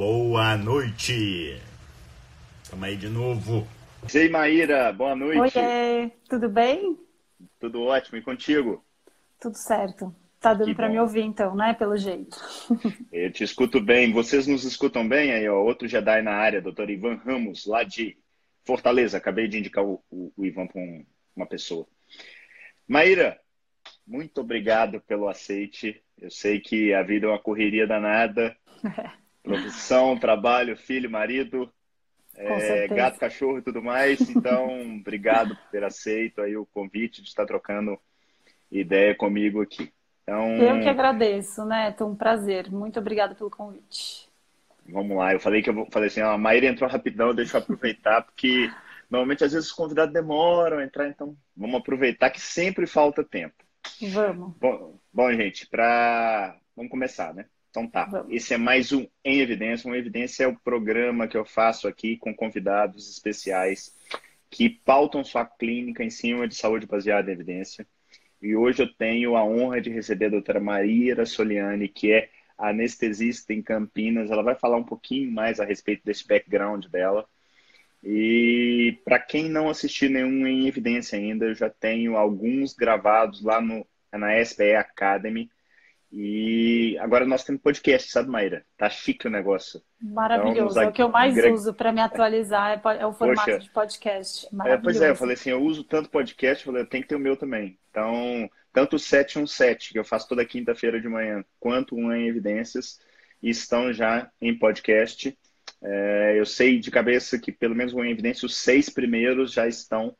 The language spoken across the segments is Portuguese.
boa noite. Estamos aí de novo. Ei, Maíra, boa noite. Oi, tudo bem? Tudo ótimo, e contigo? Tudo certo. Tá dando para me ouvir então, né? Pelo jeito. Eu te escuto bem. Vocês nos escutam bem? Aí, ó, outro Jedi na área, doutor Ivan Ramos, lá de Fortaleza. Acabei de indicar o, o, o Ivan para um, uma pessoa. Maíra, muito obrigado pelo aceite. Eu sei que a vida é uma correria danada. Profissão, trabalho, filho, marido, é, gato, cachorro e tudo mais. Então, obrigado por ter aceito aí o convite de estar trocando ideia comigo aqui. Então, eu que agradeço, né? É um prazer. Muito obrigada pelo convite. Vamos lá. Eu falei que eu vou falei assim, a Maíra entrou rapidão, deixa eu aproveitar, porque normalmente às vezes os convidados demoram a entrar, então vamos aproveitar que sempre falta tempo. Vamos. Bom, bom gente, para vamos começar, né? Então tá. Vamos. Esse é mais um Em Evidência. Um Evidência é o programa que eu faço aqui com convidados especiais que pautam sua clínica em cima de saúde baseada em evidência. E hoje eu tenho a honra de receber a doutora Maria Soliani, que é anestesista em Campinas. Ela vai falar um pouquinho mais a respeito desse background dela. E para quem não assistiu nenhum em evidência ainda, eu já tenho alguns gravados lá no, na SPE Academy. E agora nós temos podcast, sabe, Maíra? Tá chique o negócio. Maravilhoso. Então, é o que eu mais uso para me atualizar, é, é o formato Poxa, de podcast. É, pois é, eu falei assim, eu uso tanto podcast, eu falei, eu tenho que ter o meu também. Então, tanto o 717, que eu faço toda quinta-feira de manhã, quanto o em Evidências, estão já em podcast. É, eu sei de cabeça que, pelo menos o em Evidência, os seis primeiros já estão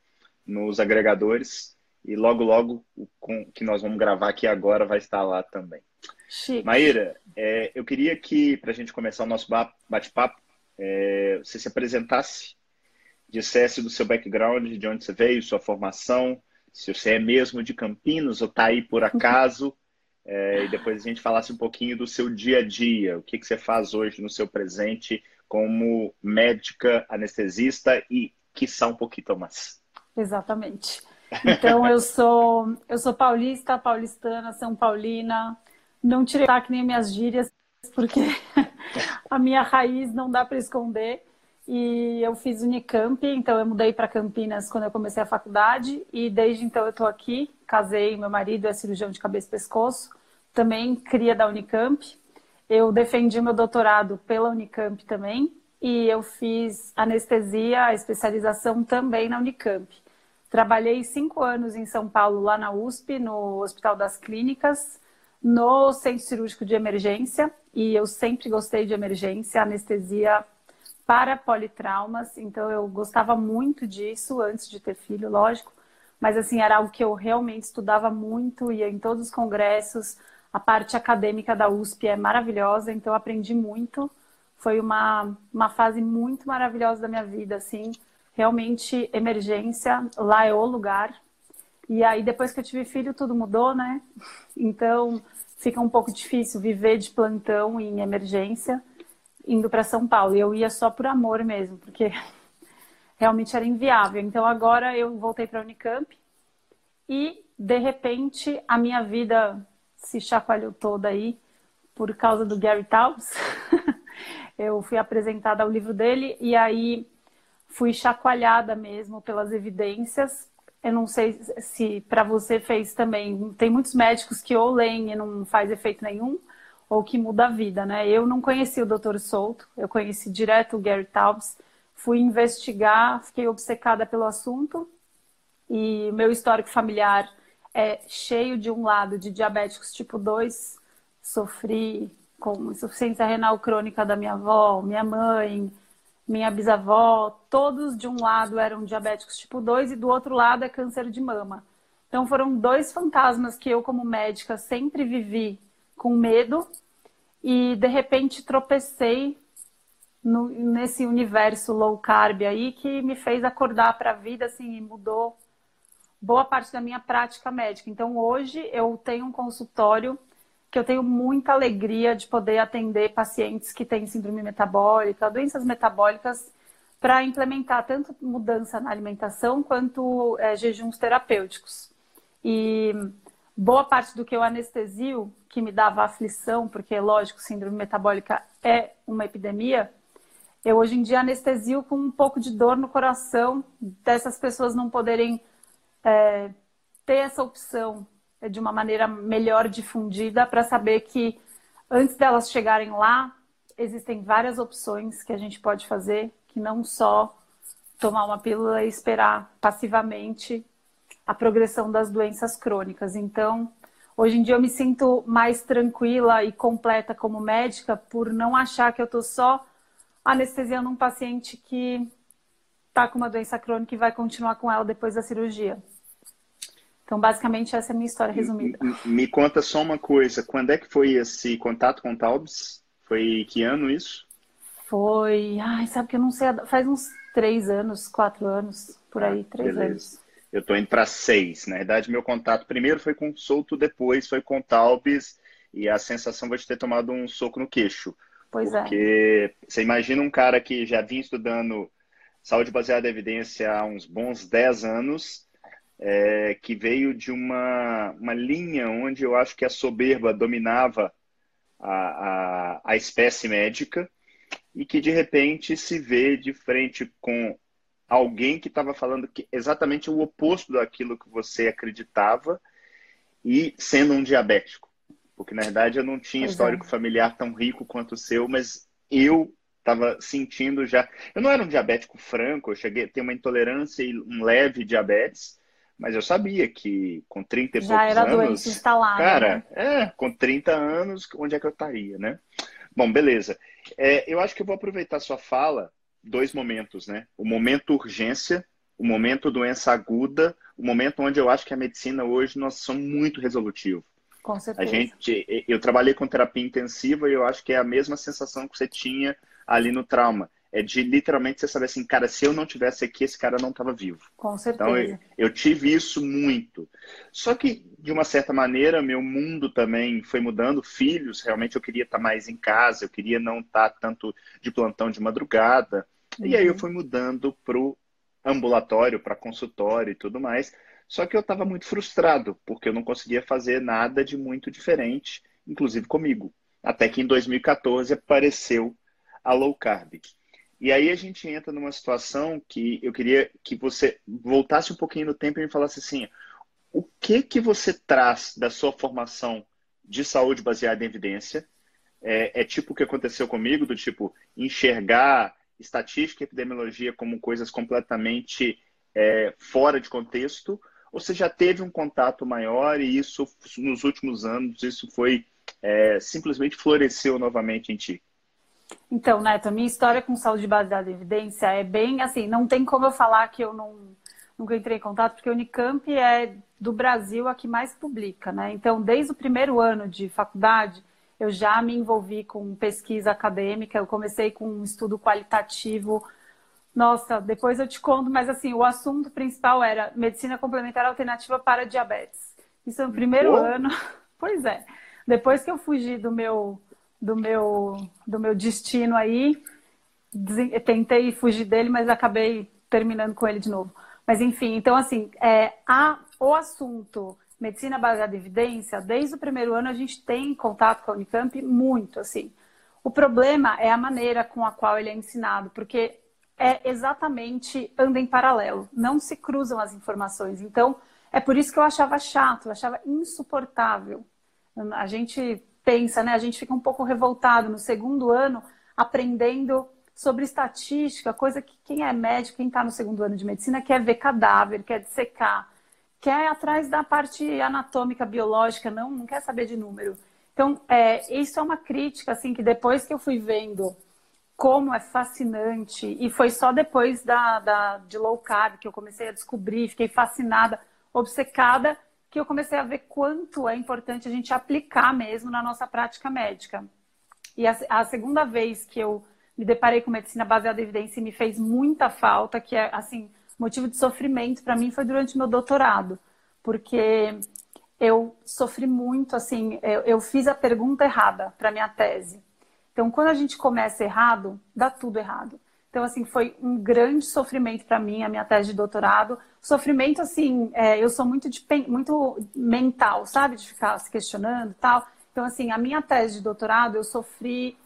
nos agregadores. E logo, logo, o que nós vamos gravar aqui agora vai estar lá também. Chique. Maíra, é, eu queria que, para a gente começar o nosso bate-papo, é, você se apresentasse, dissesse do seu background, de onde você veio, sua formação, se você é mesmo de Campinas ou está aí por acaso, é, e depois a gente falasse um pouquinho do seu dia a dia, o que, que você faz hoje no seu presente como médica, anestesista e, quiçá, um pouquinho mais. Exatamente. Então eu sou eu sou paulista, paulistana, São Paulina. Não tirei que nem minhas gírias, porque a minha raiz não dá para esconder. E eu fiz Unicamp, então eu mudei para Campinas quando eu comecei a faculdade e desde então eu estou aqui. Casei, meu marido é cirurgião de cabeça e pescoço, também cria da Unicamp. Eu defendi meu doutorado pela Unicamp também e eu fiz anestesia, especialização também na Unicamp. Trabalhei cinco anos em São Paulo, lá na USP, no Hospital das Clínicas, no Centro Cirúrgico de Emergência, e eu sempre gostei de emergência, anestesia para politraumas, então eu gostava muito disso antes de ter filho, lógico, mas assim, era algo que eu realmente estudava muito, ia em todos os congressos, a parte acadêmica da USP é maravilhosa, então aprendi muito, foi uma, uma fase muito maravilhosa da minha vida, assim, realmente emergência, lá é o lugar. E aí, depois que eu tive filho, tudo mudou, né? Então, fica um pouco difícil viver de plantão em emergência, indo para São Paulo. E eu ia só por amor mesmo, porque realmente era inviável. Então, agora eu voltei para a Unicamp e, de repente, a minha vida se chacoalhou toda aí por causa do Gary Taubes. eu fui apresentada ao livro dele e aí fui chacoalhada mesmo pelas evidências. Eu não sei se para você fez também. Tem muitos médicos que ou leem e não faz efeito nenhum, ou que muda a vida, né? Eu não conheci o Dr. Souto, eu conheci direto o Gary Taubes. Fui investigar, fiquei obcecada pelo assunto e meu histórico familiar é cheio de um lado de diabéticos tipo 2. Sofri com insuficiência renal crônica da minha avó, minha mãe, minha bisavó, todos de um lado eram diabéticos tipo 2 e do outro lado é câncer de mama. Então foram dois fantasmas que eu, como médica, sempre vivi com medo e de repente tropecei no, nesse universo low carb aí que me fez acordar para a vida assim e mudou boa parte da minha prática médica. Então hoje eu tenho um consultório que eu tenho muita alegria de poder atender pacientes que têm síndrome metabólica, doenças metabólicas, para implementar tanto mudança na alimentação quanto é, jejuns terapêuticos. E boa parte do que eu anestesio, que me dava aflição, porque, lógico, síndrome metabólica é uma epidemia, eu hoje em dia anestesio com um pouco de dor no coração dessas pessoas não poderem é, ter essa opção de uma maneira melhor difundida para saber que antes delas chegarem lá, existem várias opções que a gente pode fazer, que não só tomar uma pílula e esperar passivamente a progressão das doenças crônicas. Então, hoje em dia eu me sinto mais tranquila e completa como médica por não achar que eu estou só anestesiando um paciente que está com uma doença crônica e vai continuar com ela depois da cirurgia. Então, basicamente, essa é a minha história resumida. Me, me conta só uma coisa. Quando é que foi esse contato com o Taubes? Foi que ano isso? Foi... Ai, sabe que eu não sei... Faz uns três anos, quatro anos, por aí, ah, três beleza. anos. Eu estou indo para seis. Na verdade, meu contato primeiro foi com o Souto, depois foi com o Taubes. E a sensação foi de ter tomado um soco no queixo. Pois é. Porque é. você imagina um cara que já vinha estudando saúde baseada em evidência há uns bons 10 anos, é, que veio de uma, uma linha onde eu acho que a soberba dominava a, a, a espécie médica e que de repente se vê de frente com alguém que estava falando que exatamente o oposto daquilo que você acreditava e sendo um diabético. Porque, na verdade, eu não tinha pois histórico é. familiar tão rico quanto o seu, mas eu estava sentindo já. Eu não era um diabético franco, eu cheguei a ter uma intolerância e um leve diabetes, mas eu sabia que com 30 e já poucos era anos. instalada. Cara, né? é, com 30 anos, onde é que eu estaria, né? Bom, beleza. É, eu acho que eu vou aproveitar sua fala, dois momentos, né? O momento urgência, o momento doença aguda, o momento onde eu acho que a medicina hoje nós somos muito resolutivo. Com certeza. A gente, eu trabalhei com terapia intensiva e eu acho que é a mesma sensação que você tinha ali no trauma. É de literalmente você saber assim, cara, se eu não tivesse aqui, esse cara não estava vivo. Com certeza. Então eu, eu, tive isso muito. Só que, de uma certa maneira, meu mundo também foi mudando. Filhos, realmente eu queria estar mais em casa, eu queria não estar tanto de plantão de madrugada. Uhum. E aí eu uhum. fui mudando pro ambulatório, para consultório e tudo mais. Só que eu estava muito frustrado, porque eu não conseguia fazer nada de muito diferente, inclusive comigo. Até que em 2014 apareceu a low carb. E aí a gente entra numa situação que eu queria que você voltasse um pouquinho no tempo e me falasse assim: o que que você traz da sua formação de saúde baseada em evidência? É, é tipo o que aconteceu comigo, do tipo enxergar estatística e epidemiologia como coisas completamente é, fora de contexto, ou você já teve um contato maior e isso, nos últimos anos, isso foi é, simplesmente floresceu novamente em ti? Então, Neto, a minha história com saúde baseada em evidência é bem assim, não tem como eu falar que eu não, nunca entrei em contato, porque a Unicamp é do Brasil a que mais publica, né? Então, desde o primeiro ano de faculdade, eu já me envolvi com pesquisa acadêmica, eu comecei com um estudo qualitativo nossa, depois eu te conto, mas assim, o assunto principal era medicina complementar alternativa para diabetes. Isso no primeiro ano. Pois é. Depois que eu fugi do meu do meu do meu destino aí, tentei fugir dele, mas acabei terminando com ele de novo. Mas enfim, então assim, é, a, o assunto medicina baseada em evidência, desde o primeiro ano a gente tem contato com a Unicamp muito, assim. O problema é a maneira com a qual ele é ensinado, porque é exatamente anda em paralelo, não se cruzam as informações. Então, é por isso que eu achava chato, eu achava insuportável. A gente pensa, né? A gente fica um pouco revoltado no segundo ano aprendendo sobre estatística, coisa que quem é médico, quem está no segundo ano de medicina, quer ver cadáver, quer dissecar, quer ir atrás da parte anatômica, biológica, não, não quer saber de número. Então, é, isso é uma crítica, assim, que depois que eu fui vendo como é fascinante. E foi só depois da, da, de low carb que eu comecei a descobrir, fiquei fascinada, obcecada, que eu comecei a ver quanto é importante a gente aplicar mesmo na nossa prática médica. E a, a segunda vez que eu me deparei com medicina baseada em evidência e me fez muita falta, que é assim, motivo de sofrimento para mim foi durante meu doutorado, porque eu sofri muito, assim, eu, eu fiz a pergunta errada para minha tese. Então, quando a gente começa errado, dá tudo errado. Então, assim, foi um grande sofrimento para mim, a minha tese de doutorado. Sofrimento, assim, é, eu sou muito, de, muito mental, sabe? De ficar se questionando e tal. Então, assim, a minha tese de doutorado, eu sofri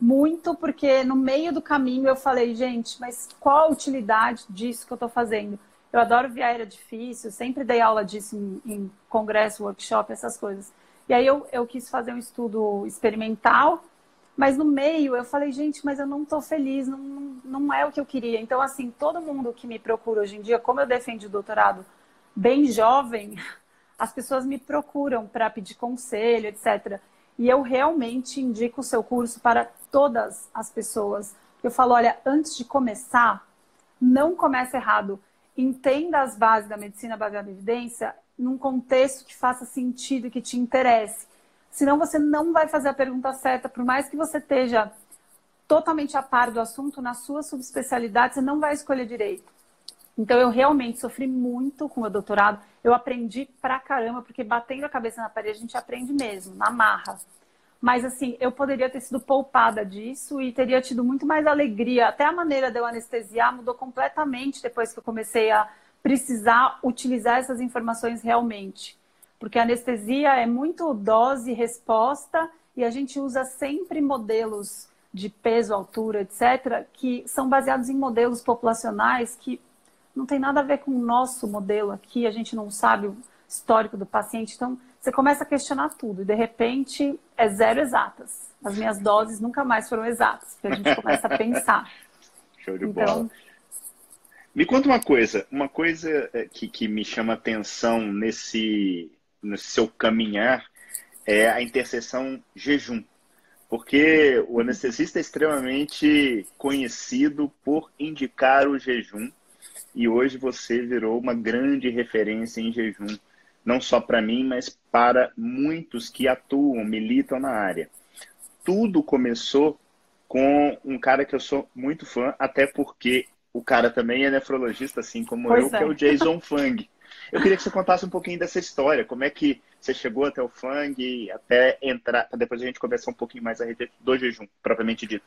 muito porque no meio do caminho eu falei, gente, mas qual a utilidade disso que eu estou fazendo? Eu adoro via aérea difícil, sempre dei aula disso em, em congresso, workshop, essas coisas. E aí eu, eu quis fazer um estudo experimental mas no meio eu falei, gente, mas eu não estou feliz, não, não é o que eu queria. Então, assim, todo mundo que me procura hoje em dia, como eu defendi o doutorado bem jovem, as pessoas me procuram para pedir conselho, etc. E eu realmente indico o seu curso para todas as pessoas. Eu falo, olha, antes de começar, não comece errado. Entenda as bases da medicina baseada em evidência num contexto que faça sentido, que te interesse. Senão você não vai fazer a pergunta certa, por mais que você esteja totalmente a par do assunto, na sua subespecialidade, você não vai escolher direito. Então eu realmente sofri muito com o meu doutorado. Eu aprendi pra caramba, porque batendo a cabeça na parede a gente aprende mesmo, na marra. Mas assim, eu poderia ter sido poupada disso e teria tido muito mais alegria. Até a maneira de eu anestesiar mudou completamente depois que eu comecei a precisar utilizar essas informações realmente porque a anestesia é muito dose resposta e a gente usa sempre modelos de peso, altura, etc., que são baseados em modelos populacionais que não tem nada a ver com o nosso modelo aqui, a gente não sabe o histórico do paciente, então você começa a questionar tudo e de repente é zero exatas. As minhas doses nunca mais foram exatas, porque a gente começa a pensar. Show de então, bola. Me conta uma coisa, uma coisa eh, que, que me chama atenção nesse, no seu caminhar é a interseção jejum. Porque o anestesista é extremamente conhecido por indicar o jejum e hoje você virou uma grande referência em jejum, não só para mim, mas para muitos que atuam, militam na área. Tudo começou com um cara que eu sou muito fã, até porque o cara também é nefrologista, assim como pois eu, é. que é o Jason Fung. Eu queria que você contasse um pouquinho dessa história, como é que você chegou até o Fang, até entrar, para depois a gente conversar um pouquinho mais a respeito do jejum, propriamente dito.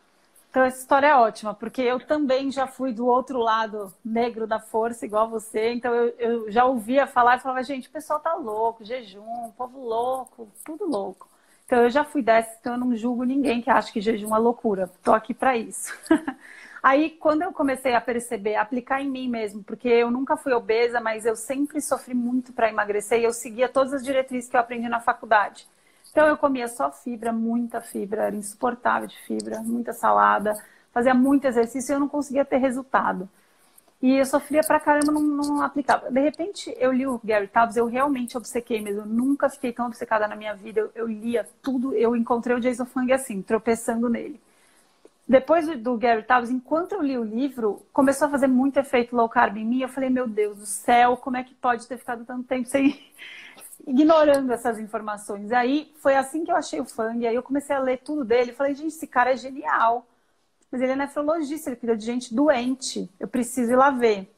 Então, essa história é ótima, porque eu também já fui do outro lado negro da força, igual você. Então, eu, eu já ouvia falar e falava, gente, o pessoal tá louco, jejum, povo louco, tudo louco. Então, eu já fui dessa, então eu não julgo ninguém que acha que jejum é loucura. Tô aqui para isso. Aí, quando eu comecei a perceber, aplicar em mim mesmo, porque eu nunca fui obesa, mas eu sempre sofri muito para emagrecer e eu seguia todas as diretrizes que eu aprendi na faculdade. Então, eu comia só fibra, muita fibra, era insuportável de fibra, muita salada, fazia muito exercício e eu não conseguia ter resultado. E eu sofria pra caramba, não, não aplicava. De repente, eu li o Gary Taubes, eu realmente obcequei mesmo. Eu nunca fiquei tão obcecada na minha vida. Eu, eu lia tudo, eu encontrei o Jason Fung assim, tropeçando nele depois do Gary Taubes, enquanto eu li o livro, começou a fazer muito efeito low carb em mim. Eu falei, meu Deus do céu, como é que pode ter ficado tanto tempo sem ignorando essas informações? Aí foi assim que eu achei o Fang. Aí eu comecei a ler tudo dele. Eu falei, gente, esse cara é genial. Mas ele é nefrologista, ele cuida de gente doente. Eu preciso ir lá ver.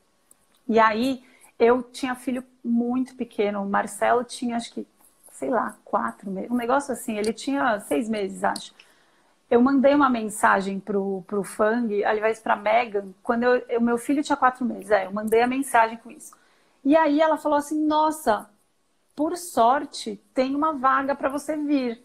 E aí eu tinha filho muito pequeno. O Marcelo tinha, acho que, sei lá, quatro meses. Um negócio assim. Ele tinha seis meses, acho eu mandei uma mensagem pro, pro Fang, aliás, pra Megan, quando o meu filho tinha quatro meses. É, eu mandei a mensagem com isso. E aí ela falou assim: Nossa, por sorte, tem uma vaga para você vir.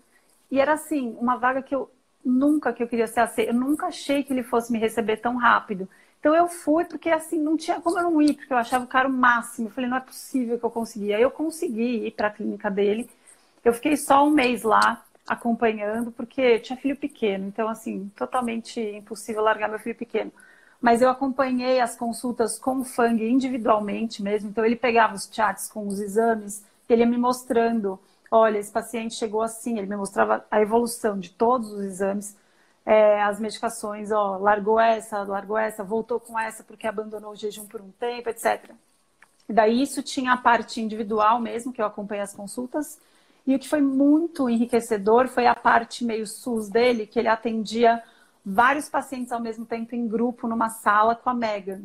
E era assim, uma vaga que eu nunca que eu queria ser aceita. Eu nunca achei que ele fosse me receber tão rápido. Então eu fui porque assim, não tinha como eu não ir, porque eu achava o cara o máximo. Eu falei, não é possível que eu conseguia. Eu consegui ir para a clínica dele. Eu fiquei só um mês lá acompanhando, porque tinha filho pequeno, então, assim, totalmente impossível largar meu filho pequeno. Mas eu acompanhei as consultas com o Fang individualmente mesmo, então ele pegava os chats com os exames, ele ia me mostrando, olha, esse paciente chegou assim, ele me mostrava a evolução de todos os exames, é, as medicações, ó, largou essa, largou essa, voltou com essa porque abandonou o jejum por um tempo, etc. E daí isso tinha a parte individual mesmo, que eu acompanhei as consultas, e o que foi muito enriquecedor foi a parte meio SUS dele, que ele atendia vários pacientes ao mesmo tempo em grupo numa sala com a Megan.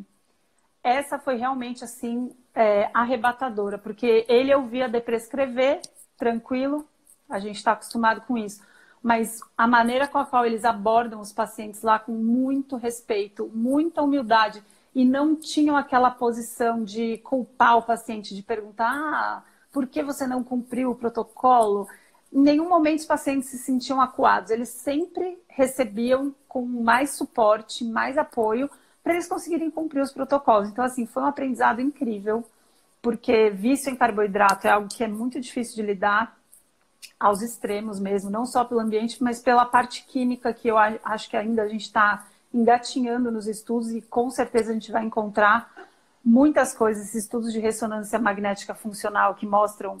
Essa foi realmente assim é, arrebatadora, porque ele ouvia de prescrever, tranquilo, a gente está acostumado com isso. mas a maneira com a qual eles abordam os pacientes lá com muito respeito, muita humildade e não tinham aquela posição de culpar o paciente, de perguntar ah, por que você não cumpriu o protocolo. Em nenhum momento os pacientes se sentiam acuados, eles sempre recebiam com mais suporte, mais apoio para eles conseguirem cumprir os protocolos. Então, assim, foi um aprendizado incrível, porque vício em carboidrato é algo que é muito difícil de lidar aos extremos mesmo, não só pelo ambiente, mas pela parte química que eu acho que ainda a gente está engatinhando nos estudos e com certeza a gente vai encontrar muitas coisas, estudos de ressonância magnética funcional que mostram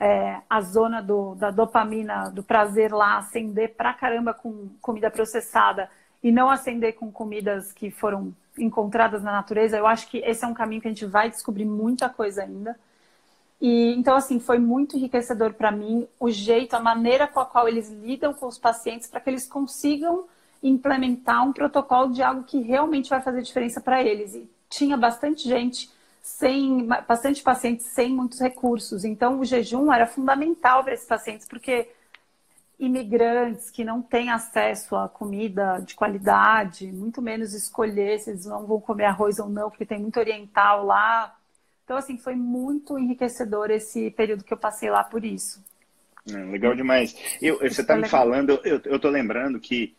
é, a zona do, da dopamina, do prazer lá acender pra caramba com comida processada e não acender com comidas que foram encontradas na natureza. Eu acho que esse é um caminho que a gente vai descobrir muita coisa ainda. E então assim foi muito enriquecedor para mim o jeito, a maneira com a qual eles lidam com os pacientes para que eles consigam implementar um protocolo de algo que realmente vai fazer diferença para eles. E tinha bastante gente sem, bastante pacientes sem muitos recursos. Então, o jejum era fundamental para esses pacientes, porque imigrantes que não têm acesso a comida de qualidade, muito menos escolher se eles não vão comer arroz ou não, porque tem muito oriental lá. Então, assim, foi muito enriquecedor esse período que eu passei lá por isso. Legal demais. Eu, você está me falando, eu, tô lembrando que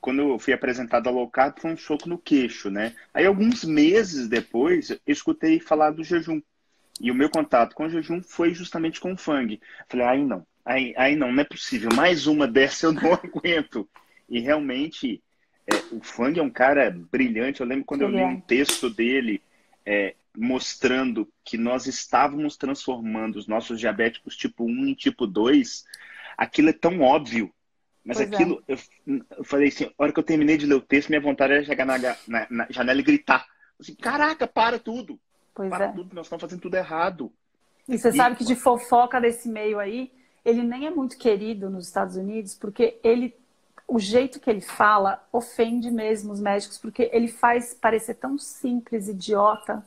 quando eu fui apresentado a low carb, foi um soco no queixo, né? Aí, alguns meses depois, eu escutei falar do jejum. E o meu contato com o jejum foi justamente com o Fang. Falei, aí não, aí, aí não, não é possível. Mais uma dessa eu não aguento. E realmente, é, o Fang é um cara brilhante. Eu lembro quando eu li um texto dele é, mostrando que nós estávamos transformando os nossos diabéticos tipo 1 em tipo 2. Aquilo é tão óbvio mas pois é. aquilo, é. eu, eu, falei assim, a hora que eu terminei de ler o texto, minha vontade era chegar na, na, na janela e gritar. Assim, caraca, para tudo. Pois para é. tudo, nós estamos fazendo tudo errado. E você e... sabe que de fofoca desse meio aí, ele nem é muito querido nos Estados Unidos, porque ele, o jeito que ele fala ofende mesmo os médicos, porque ele faz parecer tão simples, idiota,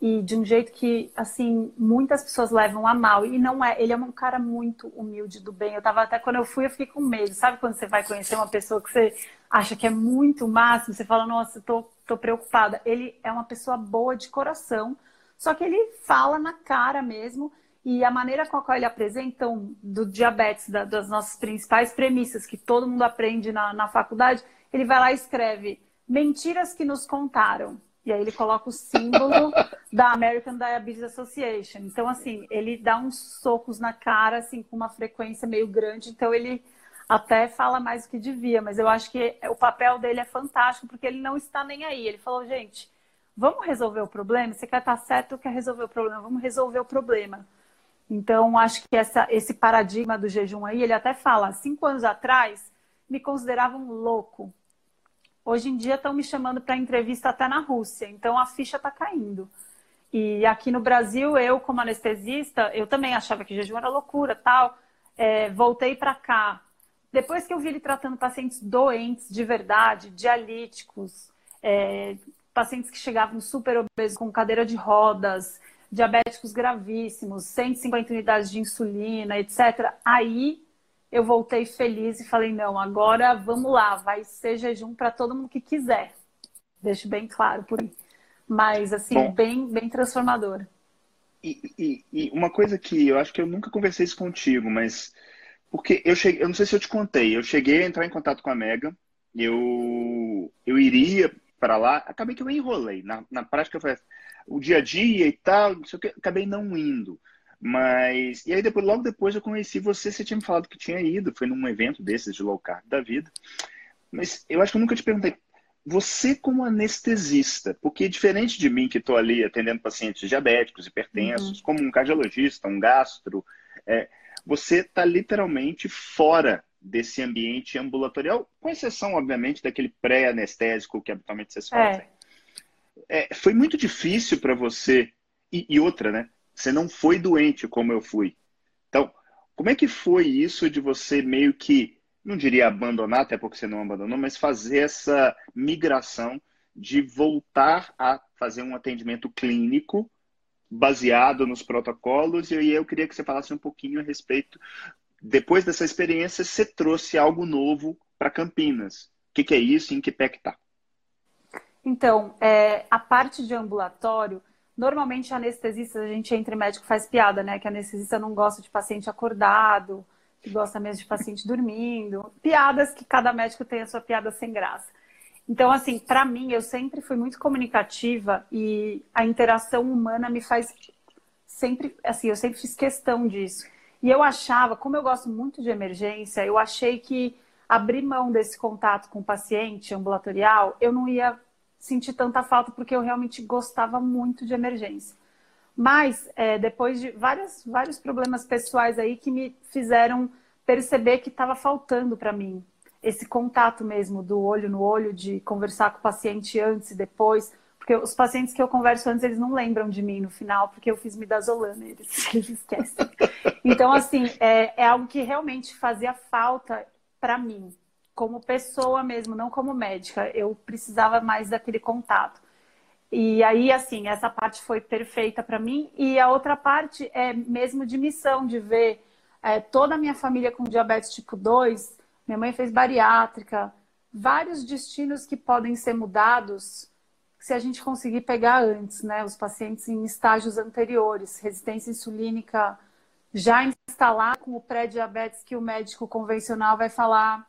e de um jeito que, assim, muitas pessoas levam a mal. E não é, ele é um cara muito humilde do bem. Eu tava até quando eu fui, eu fiquei com medo. Sabe quando você vai conhecer uma pessoa que você acha que é muito máximo, você fala, nossa, tô, tô preocupada. Ele é uma pessoa boa de coração, só que ele fala na cara mesmo. E a maneira com a qual ele apresenta do diabetes, da, das nossas principais premissas que todo mundo aprende na, na faculdade, ele vai lá e escreve mentiras que nos contaram e aí ele coloca o símbolo da American Diabetes Association. Então, assim, ele dá uns socos na cara, assim, com uma frequência meio grande. Então, ele até fala mais do que devia. Mas eu acho que o papel dele é fantástico, porque ele não está nem aí. Ele falou, gente, vamos resolver o problema? Você quer estar certo ou quer resolver o problema? Vamos resolver o problema. Então, acho que essa, esse paradigma do jejum aí, ele até fala, cinco anos atrás, me consideravam louco Hoje em dia estão me chamando para entrevista até na Rússia, então a ficha está caindo. E aqui no Brasil, eu como anestesista, eu também achava que jejum era loucura, tal. É, voltei para cá. Depois que eu vi ele tratando pacientes doentes de verdade, dialíticos, é, pacientes que chegavam super obesos com cadeira de rodas, diabéticos gravíssimos, 150 unidades de insulina, etc. Aí eu voltei feliz e falei: não, agora vamos lá, vai ser jejum para todo mundo que quiser. Deixo bem claro por aí. Mas, assim, Bom, bem, bem transformador. E, e, e, uma coisa que eu acho que eu nunca conversei isso contigo, mas. Porque eu cheguei, eu não sei se eu te contei, eu cheguei a entrar em contato com a Mega, eu, eu iria para lá, acabei que eu enrolei. Na, na prática, foi o dia a dia e tal, acabei não indo. Mas. E aí, depois, logo depois eu conheci você, você tinha me falado que tinha ido, foi num evento desses de low carb da vida. Mas eu acho que eu nunca te perguntei. Você, como anestesista, porque diferente de mim que estou ali atendendo pacientes diabéticos, hipertensos, uhum. como um cardiologista, um gastro, é, você está literalmente fora desse ambiente ambulatorial, com exceção, obviamente, daquele pré-anestésico que habitualmente vocês fazem. É. É, foi muito difícil para você, e, e outra, né? Você não foi doente como eu fui. Então, como é que foi isso de você meio que, não diria abandonar, até porque você não abandonou, mas fazer essa migração de voltar a fazer um atendimento clínico baseado nos protocolos? E aí eu queria que você falasse um pouquinho a respeito depois dessa experiência, você trouxe algo novo para Campinas. O que, que, é isso e em que pé que tá? Então, é, a parte de ambulatório, normalmente anestesista, a gente entre médico faz piada, né? Que anestesista não gosta de paciente acordado, que gosta mesmo de paciente dormindo. Piadas que cada médico tem a sua piada sem graça. Então, assim, para mim, eu sempre fui muito comunicativa e a interação humana me faz sempre, assim, eu sempre fiz questão disso. E eu achava, como eu gosto muito de emergência, eu achei que abrir mão desse contato com o paciente ambulatorial, eu não ia sentir tanta falta porque eu realmente gostava muito de emergência. Mas é, depois de várias, vários problemas pessoais aí que me fizeram perceber que estava faltando para mim esse contato mesmo do olho no olho, de conversar com o paciente antes e depois. Porque os pacientes que eu converso antes, eles não lembram de mim no final, porque eu fiz midazolam, eles, eles esquecem. Então, assim, é, é algo que realmente fazia falta para mim, como pessoa mesmo, não como médica. Eu precisava mais daquele contato. E aí, assim, essa parte foi perfeita para mim. E a outra parte é mesmo de missão, de ver é, toda a minha família com diabetes tipo 2 minha mãe fez bariátrica, vários destinos que podem ser mudados se a gente conseguir pegar antes, né? Os pacientes em estágios anteriores, resistência insulínica já instalada com o pré-diabetes que o médico convencional vai falar,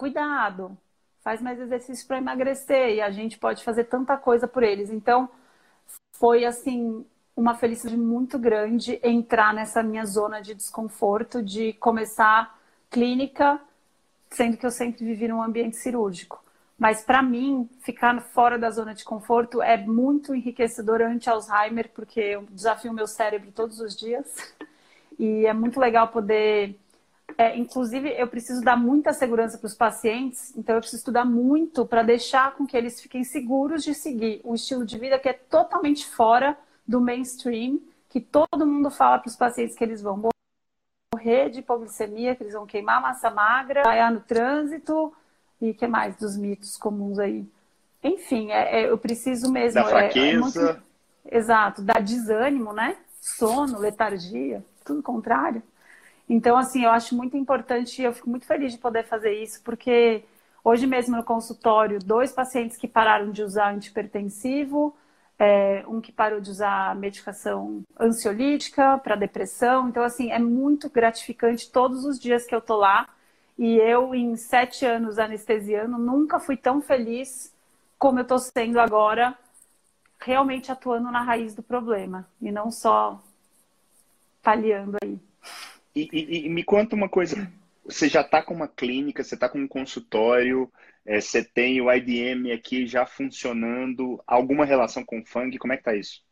cuidado, faz mais exercício para emagrecer e a gente pode fazer tanta coisa por eles. Então, foi assim uma felicidade muito grande entrar nessa minha zona de desconforto de começar clínica sendo que eu sempre vivi num ambiente cirúrgico. Mas para mim, ficar fora da zona de conforto é muito enriquecedor anti-Alzheimer, porque eu desafio o meu cérebro todos os dias. E é muito legal poder. É, inclusive, eu preciso dar muita segurança para os pacientes, então eu preciso estudar muito para deixar com que eles fiquem seguros de seguir um estilo de vida que é totalmente fora do mainstream, que todo mundo fala para os pacientes que eles vão morrer de hipoglicemia, que eles vão queimar massa magra, vaiar no trânsito e que mais dos mitos comuns aí. Enfim, é, é eu preciso mesmo. Da fraqueza. É, é muito... Exato, dá desânimo, né? Sono, letargia, tudo contrário. Então, assim, eu acho muito importante e eu fico muito feliz de poder fazer isso, porque hoje mesmo no consultório, dois pacientes que pararam de usar antipertensivo, é, um que parou de usar medicação ansiolítica para depressão. Então, assim, é muito gratificante todos os dias que eu tô lá. E eu, em sete anos anestesiando, nunca fui tão feliz como eu tô sendo agora, realmente atuando na raiz do problema e não só paliando aí. E, e, e me conta uma coisa: você já está com uma clínica, você está com um consultório, é, você tem o IDM aqui já funcionando, alguma relação com o Fang? Como é que está isso?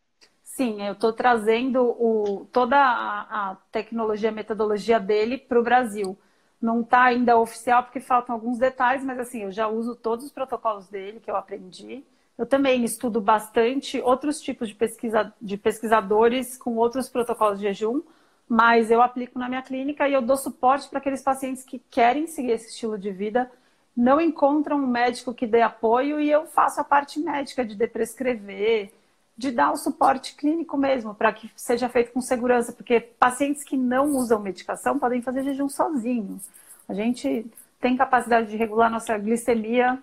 Sim, eu estou trazendo o, toda a, a tecnologia, a metodologia dele para o Brasil. Não está ainda oficial porque faltam alguns detalhes, mas assim, eu já uso todos os protocolos dele que eu aprendi. Eu também estudo bastante outros tipos de, pesquisa, de pesquisadores com outros protocolos de jejum, mas eu aplico na minha clínica e eu dou suporte para aqueles pacientes que querem seguir esse estilo de vida não encontram um médico que dê apoio e eu faço a parte médica de prescrever, de dar o suporte clínico mesmo, para que seja feito com segurança, porque pacientes que não usam medicação podem fazer jejum sozinhos. A gente tem capacidade de regular nossa glicemia,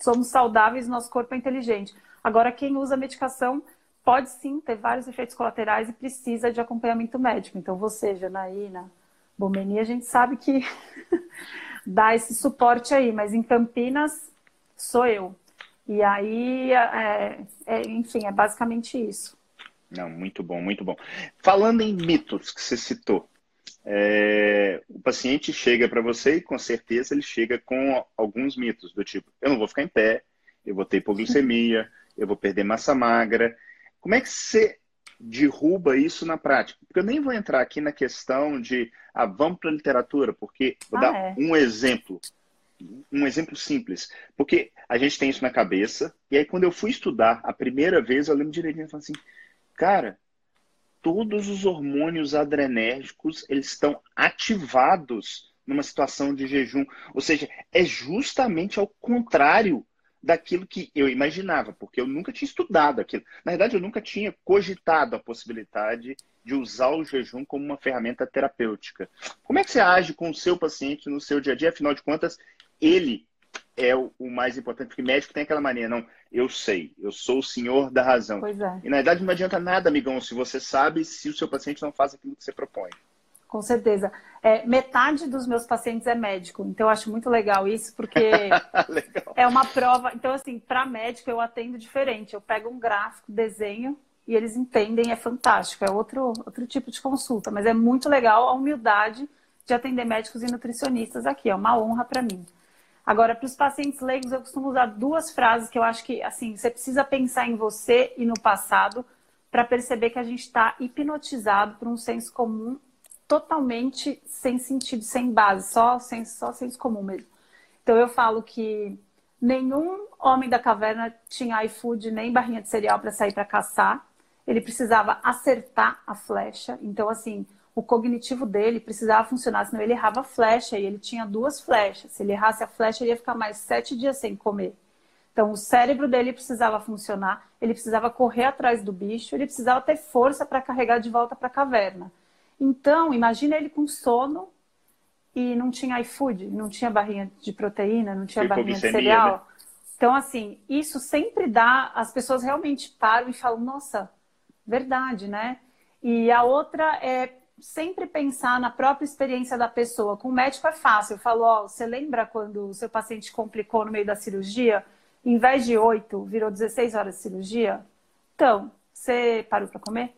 somos saudáveis, nosso corpo é inteligente. Agora, quem usa medicação pode sim ter vários efeitos colaterais e precisa de acompanhamento médico. Então, você, Janaína, Bomeni, a gente sabe que dar esse suporte aí, mas em Campinas sou eu. E aí, é, é, enfim, é basicamente isso. Não, muito bom, muito bom. Falando em mitos que você citou, é, o paciente chega para você e com certeza ele chega com alguns mitos do tipo: eu não vou ficar em pé, eu vou ter hipoglicemia, eu vou perder massa magra. Como é que você derruba isso na prática? Porque eu nem vou entrar aqui na questão de ah, vamos para a literatura, porque vou ah, dar é. um exemplo. Um exemplo simples. Porque a gente tem isso na cabeça, e aí quando eu fui estudar a primeira vez, eu lembro direitinho e falei assim, cara, todos os hormônios adrenérgicos eles estão ativados numa situação de jejum. Ou seja, é justamente ao contrário daquilo que eu imaginava, porque eu nunca tinha estudado aquilo. Na verdade, eu nunca tinha cogitado a possibilidade de usar o jejum como uma ferramenta terapêutica. Como é que você age com o seu paciente no seu dia a dia? Afinal de contas, ele é o, mais importante, porque médico tem aquela mania, não, eu sei, eu sou o senhor da razão. Pois é. E na verdade não adianta nada, amigão, se você sabe se o seu paciente não faz aquilo que você propõe. Com certeza. É, metade dos meus pacientes é médico, então eu acho muito legal isso, porque legal. é uma prova. Então, assim, para médico eu atendo diferente. Eu pego um gráfico, desenho e eles entendem, é fantástico. É outro, outro tipo de consulta, mas é muito legal a humildade de atender médicos e nutricionistas aqui. É uma honra para mim. Agora, para os pacientes leigos, eu costumo usar duas frases que eu acho que, assim, você precisa pensar em você e no passado para perceber que a gente está hipnotizado por um senso comum totalmente sem sentido, sem base, só, senso, só senso comum mesmo. Então eu falo que nenhum homem da caverna tinha iFood nem barrinha de cereal para sair para caçar. Ele precisava acertar a flecha. Então, assim, o cognitivo dele precisava funcionar, senão ele errava a flecha e ele tinha duas flechas. Se ele errasse a flecha, ele ia ficar mais sete dias sem comer. Então, o cérebro dele precisava funcionar, ele precisava correr atrás do bicho, ele precisava ter força para carregar de volta para a caverna. Então, imagina ele com sono e não tinha iFood, não tinha barrinha de proteína, não tinha barrinha de cereal. Né? Então, assim, isso sempre dá, as pessoas realmente param e falam, nossa, verdade, né? E a outra é sempre pensar na própria experiência da pessoa. Com o médico é fácil. Eu falo, ó, você lembra quando o seu paciente complicou no meio da cirurgia? Em vez de 8, virou 16 horas de cirurgia? Então, você parou para comer?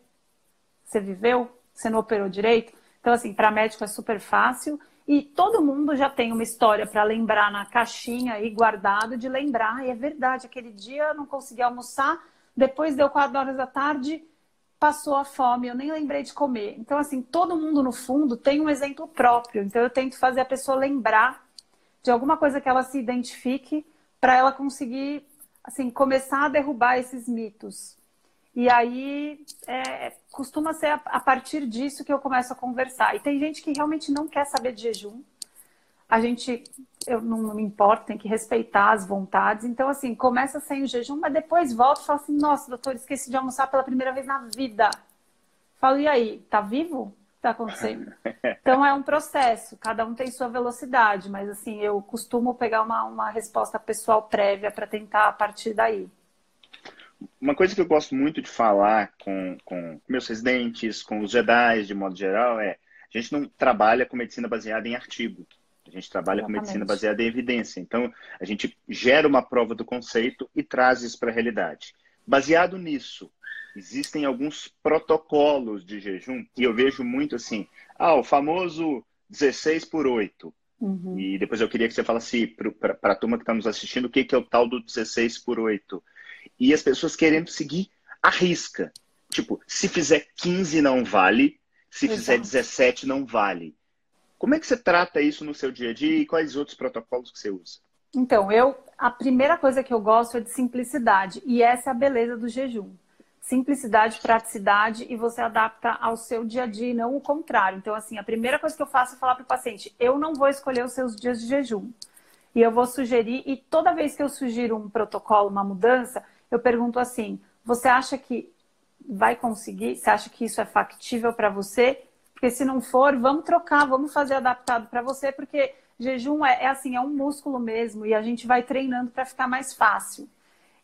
Você viveu? Você não operou direito. Então, assim, para médico é super fácil. E todo mundo já tem uma história para lembrar na caixinha aí guardado de lembrar. E é verdade, aquele dia eu não consegui almoçar, depois deu quatro horas da tarde, passou a fome, eu nem lembrei de comer. Então, assim, todo mundo no fundo tem um exemplo próprio. Então, eu tento fazer a pessoa lembrar de alguma coisa que ela se identifique para ela conseguir, assim, começar a derrubar esses mitos. E aí é, costuma ser a, a, partir disso que eu começo a conversar. E tem gente que realmente não quer saber de jejum. A gente, eu não, não me importo, tem que respeitar as vontades. Então, assim, começa sem o jejum, mas depois volta e fala assim: nossa, doutor, esqueci de almoçar pela primeira vez na vida. Falo, e aí, tá vivo? O que tá acontecendo? Então é um processo, cada um tem sua velocidade, mas assim, eu costumo pegar uma, uma resposta pessoal prévia para tentar a partir daí uma coisa que eu gosto muito de falar com, com meus residentes, com os Jedi de modo geral, é a gente não trabalha com medicina baseada em artigo. A gente trabalha Exatamente. com medicina baseada em evidência. Então, a gente gera uma prova do conceito e traz isso para a realidade. Baseado nisso, existem alguns protocolos de jejum que eu vejo muito assim. Ah, o famoso 16 por 8. Uhum. E depois eu queria que você falasse para a turma que está nos assistindo o que, que é o tal do 16 por 8 e as pessoas querendo seguir a risca. Tipo, se fizer 15 não vale, se Exato. fizer 17 não vale. Como é que você trata isso no seu dia a dia e quais outros protocolos que você usa? Então, eu a primeira coisa que eu gosto é de simplicidade e essa é a beleza do jejum. Simplicidade, praticidade e você adapta ao seu dia a dia e não o contrário. Então, assim, a primeira coisa que eu faço é falar para o paciente: eu não vou escolher os seus dias de jejum. E eu vou sugerir, e toda vez que eu sugiro um protocolo, uma mudança, eu pergunto assim: você acha que vai conseguir? Você acha que isso é factível para você? Porque se não for, vamos trocar, vamos fazer adaptado para você, porque jejum é, é, assim, é um músculo mesmo e a gente vai treinando para ficar mais fácil.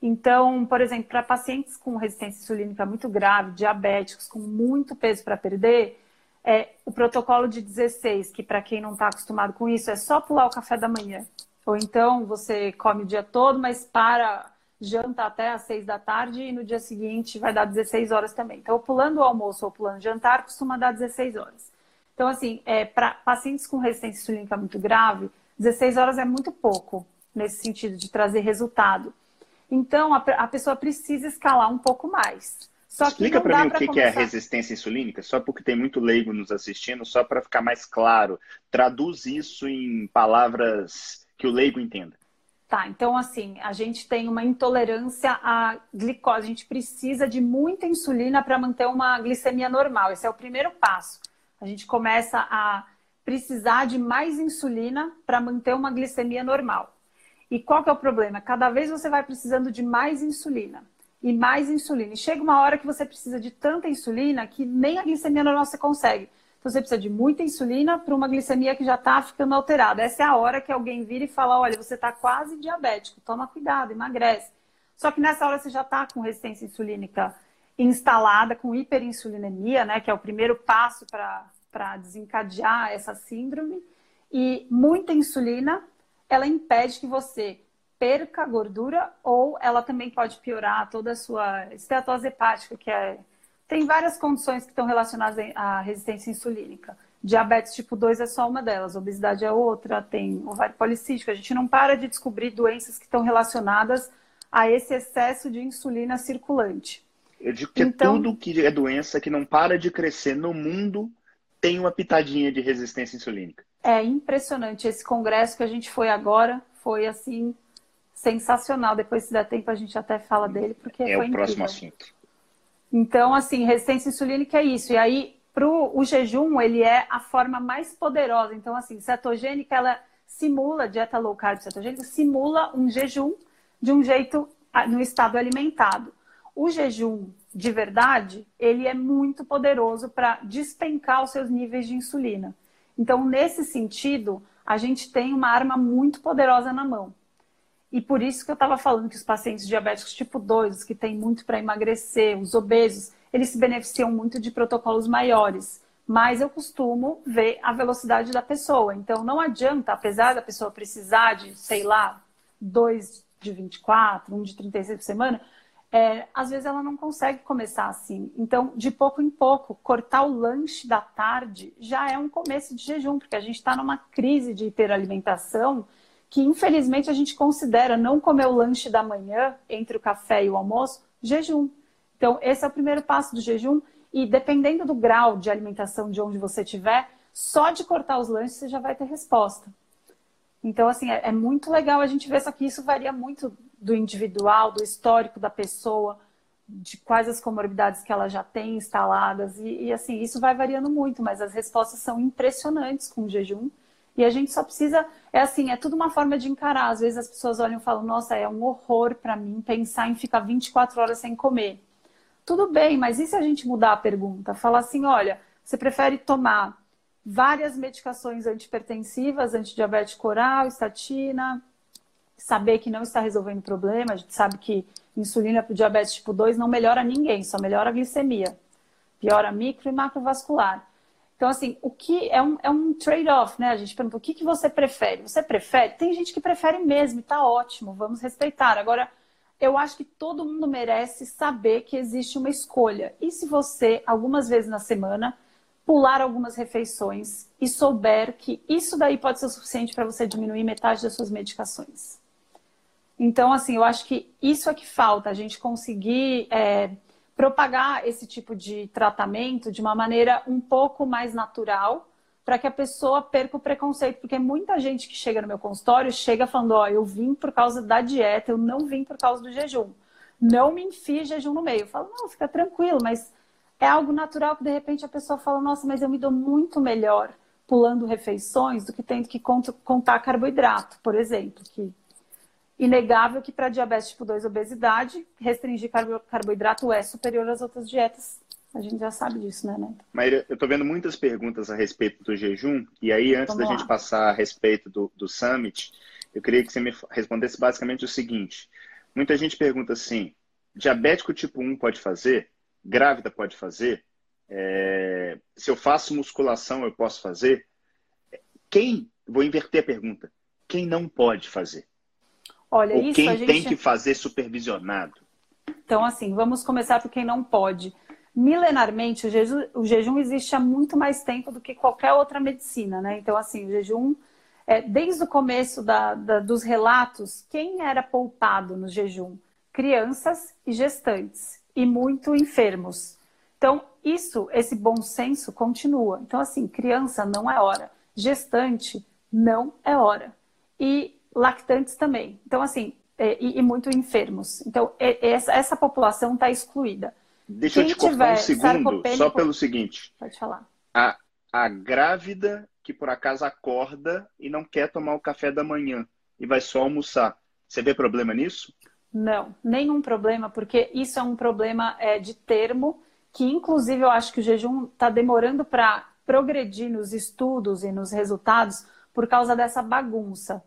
Então, por exemplo, para pacientes com resistência insulínica muito grave, diabéticos com muito peso para perder, é, o protocolo de 16, que para quem não está acostumado com isso, é só pular o café da manhã. Ou então você come o dia todo, mas para janta até às seis da tarde e no dia seguinte vai dar 16 horas também. Então, pulando o almoço ou pulando o jantar, costuma dar 16 horas. Então, assim, é, para pacientes com resistência insulínica muito grave, 16 horas é muito pouco nesse sentido de trazer resultado. Então, a, a pessoa precisa escalar um pouco mais. Só Explica para mim o que, que é resistência insulínica, só porque tem muito leigo nos assistindo, só para ficar mais claro. Traduz isso em palavras que o leigo entenda. Tá, então assim, a gente tem uma intolerância à glicose, a gente precisa de muita insulina para manter uma glicemia normal. Esse é o primeiro passo. A gente começa a precisar de mais insulina para manter uma glicemia normal. E qual que é o problema? Cada vez você vai precisando de mais insulina e mais insulina. E chega uma hora que você precisa de tanta insulina que nem a glicemia normal você consegue. Então você precisa de muita insulina para uma glicemia que já está ficando alterada. Essa é a hora que alguém vira e fala: olha, você está quase diabético, toma cuidado, emagrece. Só que nessa hora você já está com resistência insulínica instalada, com hiperinsulinemia, né, que é o primeiro passo para desencadear essa síndrome. E muita insulina, ela impede que você perca gordura ou ela também pode piorar toda a sua esteatose hepática, que é tem várias condições que estão relacionadas à resistência insulínica. Diabetes tipo 2 é só uma delas, obesidade é outra, tem ovário policístico. A gente não para de descobrir doenças que estão relacionadas a esse excesso de insulina circulante. Eu digo que então, tudo que é doença que não para de crescer no mundo tem uma pitadinha de resistência insulínica. É impressionante. Esse congresso que a gente foi agora foi assim sensacional. Depois, se der tempo, a gente até fala dele, porque é foi o próximo assunto. Então, assim, resistência insulínica é isso. E aí, pro, o jejum, ele é a forma mais poderosa. Então, assim, cetogênica, ela simula, dieta low carb cetogênica, simula um jejum de um jeito, no estado alimentado. O jejum de verdade, ele é muito poderoso para despencar os seus níveis de insulina. Então, nesse sentido, a gente tem uma arma muito poderosa na mão. E por isso que eu estava falando que os pacientes diabéticos tipo 2, os que têm muito para emagrecer, os obesos, eles se beneficiam muito de protocolos maiores. Mas eu costumo ver a velocidade da pessoa. Então não adianta, apesar da pessoa precisar de, sei lá, dois de 24, um de 36 por semana, é, às vezes ela não consegue começar assim. Então, de pouco em pouco, cortar o lanche da tarde já é um começo de jejum, porque a gente está numa crise de hiperalimentação que infelizmente a gente considera não comer o lanche da manhã, entre o café e o almoço, jejum. Então, esse é o primeiro passo do jejum. E dependendo do grau de alimentação de onde você estiver, só de cortar os lanches você já vai ter resposta. Então, assim, é, é muito legal a gente ver, só que isso varia muito do individual, do histórico da pessoa, de quais as comorbidades que ela já tem instaladas. E, e assim, isso vai variando muito, mas as respostas são impressionantes com o jejum. E a gente só precisa, é assim, é tudo uma forma de encarar. Às vezes as pessoas olham e falam, nossa, é um horror para mim pensar em ficar 24 horas sem comer. Tudo bem, mas e se a gente mudar a pergunta? Falar assim, olha, você prefere tomar várias medicações antipertensivas, antidiabético oral, estatina, saber que não está resolvendo o problema, a gente sabe que insulina para o diabetes tipo 2 não melhora ninguém, só melhora a glicemia. Piora micro e macrovascular. Então, assim, o que é um, é um trade-off, né? A gente pergunta o que, que você prefere? Você prefere? Tem gente que prefere mesmo e tá ótimo, vamos respeitar. Agora, eu acho que todo mundo merece saber que existe uma escolha. E se você, algumas vezes na semana, pular algumas refeições e souber que isso daí pode ser suficiente para você diminuir metade das suas medicações? Então, assim, eu acho que isso é que falta, a gente conseguir é, propagar esse tipo de tratamento de uma maneira um pouco mais natural, para que a pessoa perca o preconceito, porque muita gente que chega no meu consultório chega falando: Ó, oh, eu vim por causa da dieta, eu não vim por causa do jejum. Não me enfie jejum no meio. Eu falo: não, fica tranquilo, mas é algo natural que de repente a pessoa fala: nossa, mas eu me dou muito melhor pulando refeições do que tendo que contar carboidrato, por exemplo, que inegável que para diabetes tipo 2 obesidade, restringir carboidrato é superior às outras dietas. A gente já sabe disso, né, Neto? Maíra, eu estou vendo muitas perguntas a respeito do jejum, e aí, antes Vamos da lá. gente passar a respeito do, do Summit, eu queria que você me respondesse basicamente o seguinte. Muita gente pergunta assim, diabético tipo 1 pode fazer? Grávida pode fazer? É... se eu faço musculação, eu posso fazer? Quem, vou inverter a pergunta, quem não pode fazer? Olha, Ou isso quem a gente... tem que fazer supervisionado? Então, assim, vamos começar por quem não pode. Milenarmente, o jejum, o jejum existe há muito mais tempo do que qualquer outra medicina, né? Então, assim, o jejum, é, desde o começo da, da, dos relatos, quem era poupado no jejum? Crianças e gestantes, e muito enfermos. Então, isso, esse bom senso continua. Então, assim, criança não é hora, gestante não é hora. E lactantes também. Então, assim, é, e, e, muito enfermos. Então, é, essa, essa população está excluída. Deixa Quem eu te cortar um segundo, só pelo seguinte. Pode falar. A, a grávida que por acaso acorda e não quer tomar o café da manhã, e vai só almoçar. Você vê problema nisso? Não, nenhum problema, porque isso é um problema é, de termo, que inclusive eu acho que o jejum está demorando para progredir nos estudos e nos resultados por causa dessa bagunça.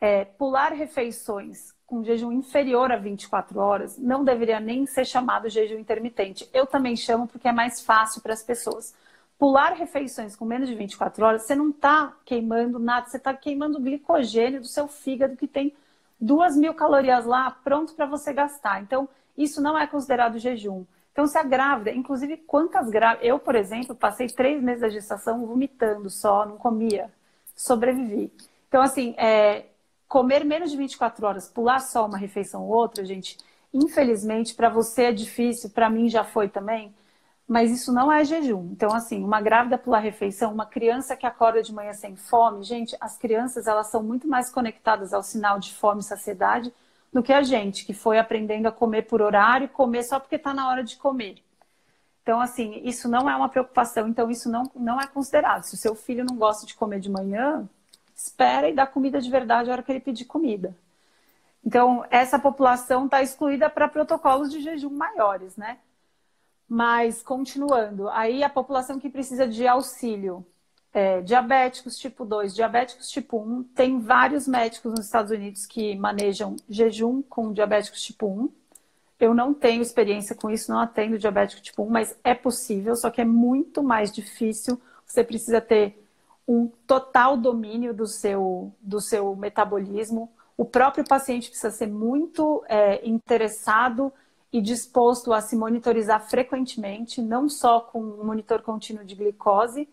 É, pular refeições com jejum inferior a 24 horas não deveria nem ser chamado jejum intermitente. Eu também chamo porque é mais fácil para as pessoas. Pular refeições com menos de 24 horas, você não está queimando nada, você está queimando o glicogênio do seu fígado que tem duas mil calorias lá pronto para você gastar. Então, isso não é considerado jejum. Então, se a grávida, inclusive quantas grávidas. Eu, por exemplo, passei três meses da gestação vomitando só, não comia, sobrevivi. Então, assim, é, comer menos de 24 horas, pular só uma refeição ou outra, gente, infelizmente, para você é difícil, para mim já foi também, mas isso não é jejum. Então, assim, uma grávida pular refeição, uma criança que acorda de manhã sem fome, gente, as crianças elas são muito mais conectadas ao sinal de fome e saciedade do que a gente, que foi aprendendo a comer por horário comer só porque está na hora de comer. Então, assim, isso não é uma preocupação, então isso não, não é considerado. Se o seu filho não gosta de comer de manhã, espera e dá comida de verdade a hora que ele pedir comida. Então, essa população está excluída para protocolos de jejum maiores, né? Mas, continuando, aí a população que precisa de auxílio, é, diabéticos tipo 2, diabéticos tipo 1, tem vários médicos nos Estados Unidos que manejam jejum com diabéticos tipo 1. Eu não tenho experiência com isso, não atendo diabético tipo 1, mas é possível, só que é muito mais difícil. Você precisa ter um total domínio do seu, do seu metabolismo. O próprio paciente precisa ser muito é, interessado e disposto a se monitorizar frequentemente, não só com um monitor contínuo de glicose,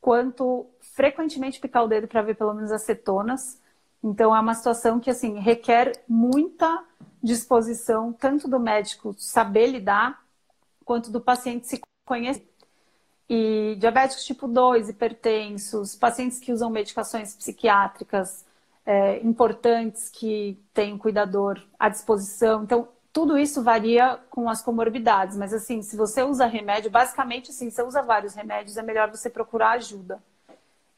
quanto frequentemente picar o dedo para ver pelo menos as cetonas. Então é uma situação que assim requer muita disposição tanto do médico saber lidar quanto do paciente se conhecer. E diabéticos tipo 2, hipertensos, pacientes que usam medicações psiquiátricas é, importantes, que têm um cuidador à disposição. Então, tudo isso varia com as comorbidades, mas assim, se você usa remédio, basicamente assim, se você usa vários remédios, é melhor você procurar ajuda.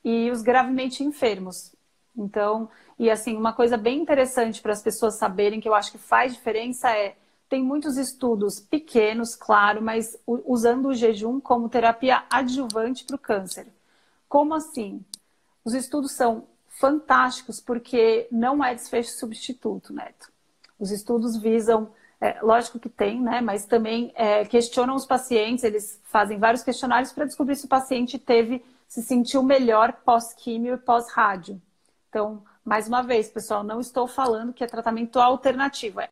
E os gravemente enfermos. Então, e assim, uma coisa bem interessante para as pessoas saberem que eu acho que faz diferença é tem muitos estudos pequenos, claro, mas usando o jejum como terapia adjuvante para o câncer. Como assim? Os estudos são fantásticos porque não é desfecho substituto, Neto. Os estudos visam é, lógico que tem, né? Mas também é, questionam os pacientes, eles fazem vários questionários para descobrir se o paciente teve, se sentiu melhor pós-químio e pós-rádio. Então, mais uma vez, pessoal, não estou falando que é tratamento alternativo, é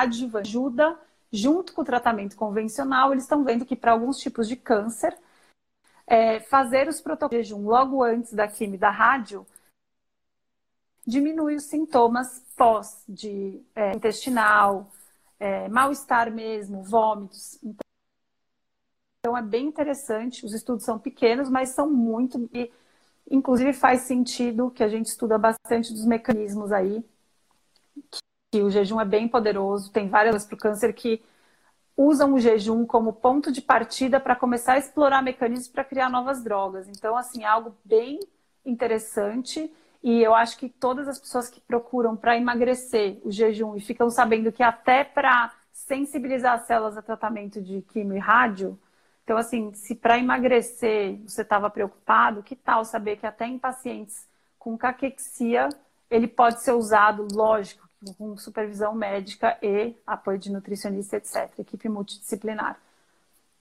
adjuvante, ajuda junto com o tratamento convencional. Eles estão vendo que para alguns tipos de câncer, é, fazer os protocolos de jejum logo antes da quimio da rádio diminui os sintomas pós de é, intestinal, é, mal-estar mesmo, vômitos. Então é bem interessante. Os estudos são pequenos, mas são muito. E, inclusive faz sentido que a gente estuda bastante dos mecanismos aí. Que o jejum é bem poderoso. Tem várias para o câncer que usam o jejum como ponto de partida para começar a explorar mecanismos para criar novas drogas. Então, assim, é algo bem interessante e eu acho que todas as pessoas que procuram para emagrecer o jejum e ficam sabendo que até para sensibilizar as células a tratamento de quimio e rádio, então assim, se para emagrecer você estava preocupado, que tal saber que até em pacientes com caquexia ele pode ser usado, lógico, com supervisão médica e apoio de nutricionista, etc., equipe multidisciplinar.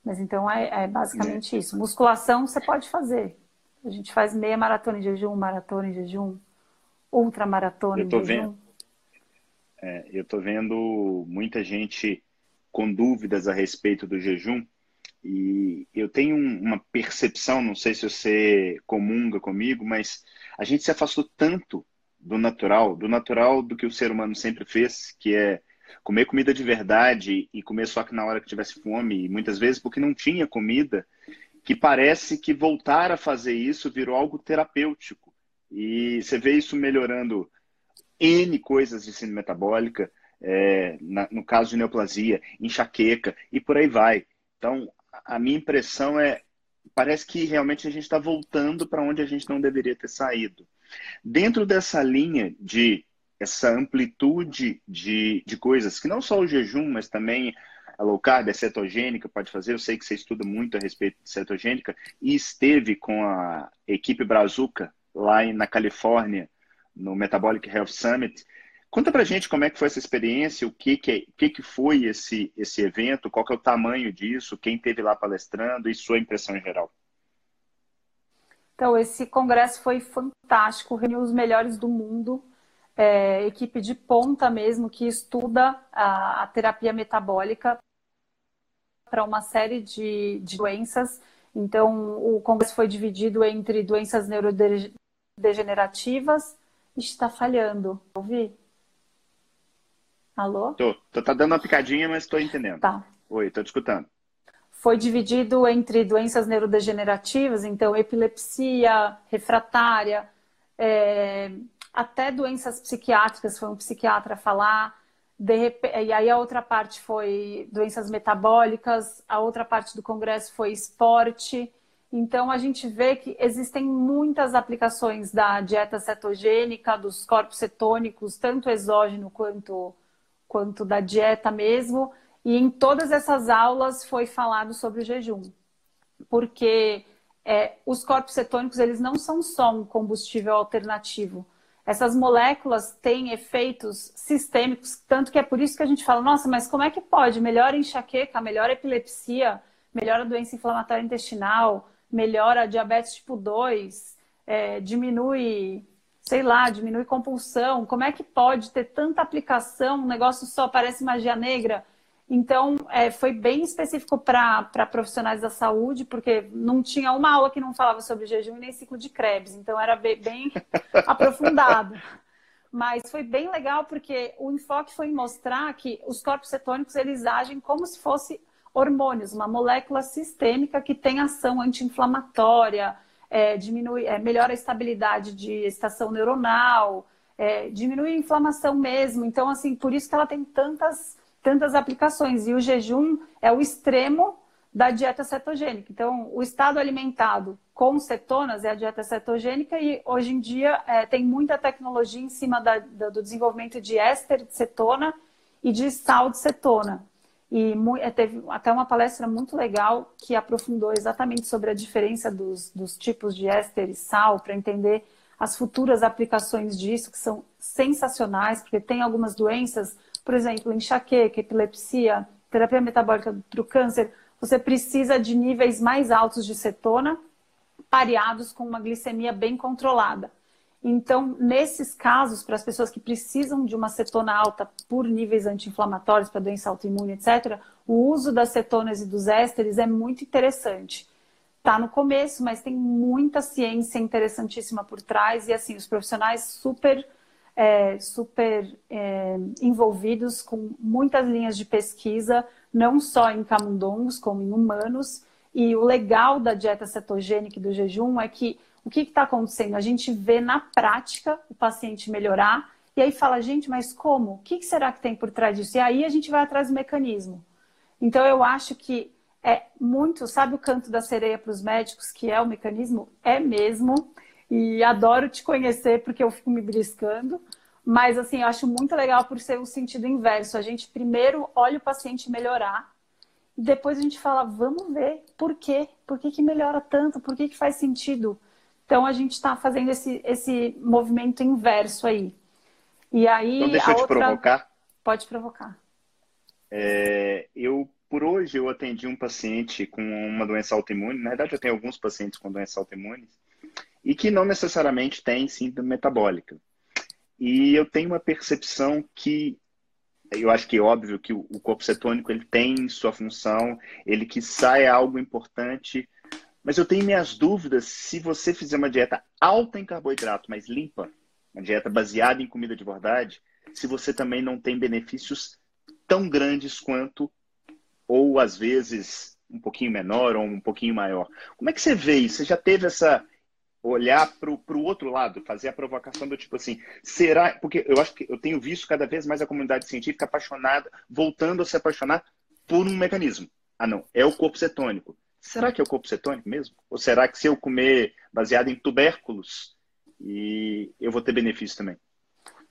Mas então é, é basicamente isso. Musculação você pode fazer, a gente faz meia maratona em jejum, maratona em jejum, ultramaratona em jejum. Vendo, é, eu estou vendo muita gente com dúvidas a respeito do jejum e eu tenho uma percepção, não sei se você comunga comigo, mas a gente se afastou tanto do natural, do natural do que o ser humano sempre fez, que é comer comida de verdade e comer só que na hora que tivesse fome, e muitas vezes porque não tinha comida, que parece que voltar a fazer isso virou algo terapêutico. E você vê isso melhorando N coisas de síndrome metabólica, é, na, no caso de neoplasia, enxaqueca e por aí vai. Então, a minha impressão é, parece que realmente a gente está voltando para onde a gente não deveria ter saído. Dentro dessa linha de essa amplitude de, de coisas, que não só o jejum, mas também a low carb, a cetogênica pode fazer. Eu sei que você estuda muito a respeito de cetogênica e esteve com a equipe Brazuca lá na Califórnia, no Metabolic Health Summit. Conta pra gente como é que foi essa experiência, o que que, é, o que, que foi esse, esse evento, qual que é o tamanho disso, quem teve lá palestrando e sua impressão em geral. Então, esse congresso foi fantástico, reuniu os melhores do mundo, é, equipe de ponta mesmo, que estuda a, a terapia metabólica para uma série de, de doenças. Então, o congresso foi dividido entre doenças neurodegenerativas. Está falhando. Ouvi? Alô? Tô, tô tá dando uma picadinha, mas estou entendendo. Tá. Oi, tô te escutando. Foi dividido entre doenças neurodegenerativas, então epilepsia, refratária, é, até doenças psiquiátricas, foi um psiquiatra falar. e aí a outra parte foi doenças metabólicas, a outra parte do congresso foi esporte. Então a gente vê que existem muitas aplicações da dieta cetogênica, dos corpos cetônicos, tanto exógeno quanto quanto da dieta mesmo. E em todas essas aulas foi falado sobre o jejum, porque é, os corpos cetônicos eles não são só um combustível alternativo. Essas moléculas têm efeitos sistêmicos, tanto que é por isso que a gente fala, nossa, mas como é que pode? Melhora enxaqueca, melhora epilepsia, melhora a doença inflamatória intestinal, melhora diabetes tipo 2, é, diminui sei lá, diminui compulsão. Como é que pode ter tanta aplicação? Um negócio só parece magia negra. Então, é, foi bem específico para profissionais da saúde, porque não tinha uma aula que não falava sobre jejum e nem ciclo de Krebs. Então, era bem, bem aprofundado. Mas foi bem legal porque o enfoque foi mostrar que os corpos cetônicos eles agem como se fosse hormônios, uma molécula sistêmica que tem ação anti-inflamatória, é, diminui, é, melhora a estabilidade de estação neuronal, é, diminui a inflamação mesmo. Então, assim, por isso que ela tem tantas, tantas aplicações. E o jejum é o extremo da dieta cetogênica. Então, o estado alimentado com cetonas é a dieta cetogênica e hoje em dia é, tem muita tecnologia em cima da, da, do desenvolvimento de éster de cetona e de sal de cetona. E é, teve até uma palestra muito legal que aprofundou exatamente sobre a diferença dos, dos tipos de éster e sal, para entender as futuras aplicações disso, que são sensacionais, porque tem algumas doenças, por exemplo, enxaqueca, epilepsia, terapia metabólica para o câncer, você precisa de níveis mais altos de cetona, pareados com uma glicemia bem controlada. Então, nesses casos, para as pessoas que precisam de uma cetona alta por níveis anti-inflamatórios, para doença autoimune, etc., o uso das cetonas e dos ésteres é muito interessante. Está no começo, mas tem muita ciência interessantíssima por trás e, assim, os profissionais super, é, super é, envolvidos com muitas linhas de pesquisa, não só em camundongos, como em humanos. E o legal da dieta cetogênica e do jejum é que o que está acontecendo? A gente vê na prática o paciente melhorar e aí fala, gente, mas como? O que, que será que tem por trás disso? E aí a gente vai atrás do mecanismo. Então eu acho que é muito, sabe o canto da sereia para os médicos, que é o mecanismo? É mesmo. E adoro te conhecer porque eu fico me briscando. Mas assim, eu acho muito legal por ser o sentido inverso. A gente primeiro olha o paciente melhorar e depois a gente fala, vamos ver por quê? Por que, que melhora tanto? Por que, que faz sentido? Então a gente está fazendo esse, esse movimento inverso aí. E aí. Então deixa eu outra... te provocar. Pode provocar. É, eu, por hoje, eu atendi um paciente com uma doença autoimune. Na verdade, eu tenho alguns pacientes com doença autoimune e que não necessariamente têm síndrome metabólica. E eu tenho uma percepção que eu acho que é óbvio que o corpo cetônico ele tem sua função, ele que sai algo importante mas eu tenho minhas dúvidas se você fizer uma dieta alta em carboidrato, mas limpa, uma dieta baseada em comida de verdade, se você também não tem benefícios tão grandes quanto, ou às vezes um pouquinho menor ou um pouquinho maior. Como é que você vê isso? Você já teve essa olhar para o outro lado, fazer a provocação do tipo assim, será? Porque eu acho que eu tenho visto cada vez mais a comunidade científica apaixonada, voltando a se apaixonar por um mecanismo. Ah, não, é o corpo cetônico. Será que é o corpo cetônico mesmo? Ou será que se eu comer baseado em tubérculos, e eu vou ter benefício também?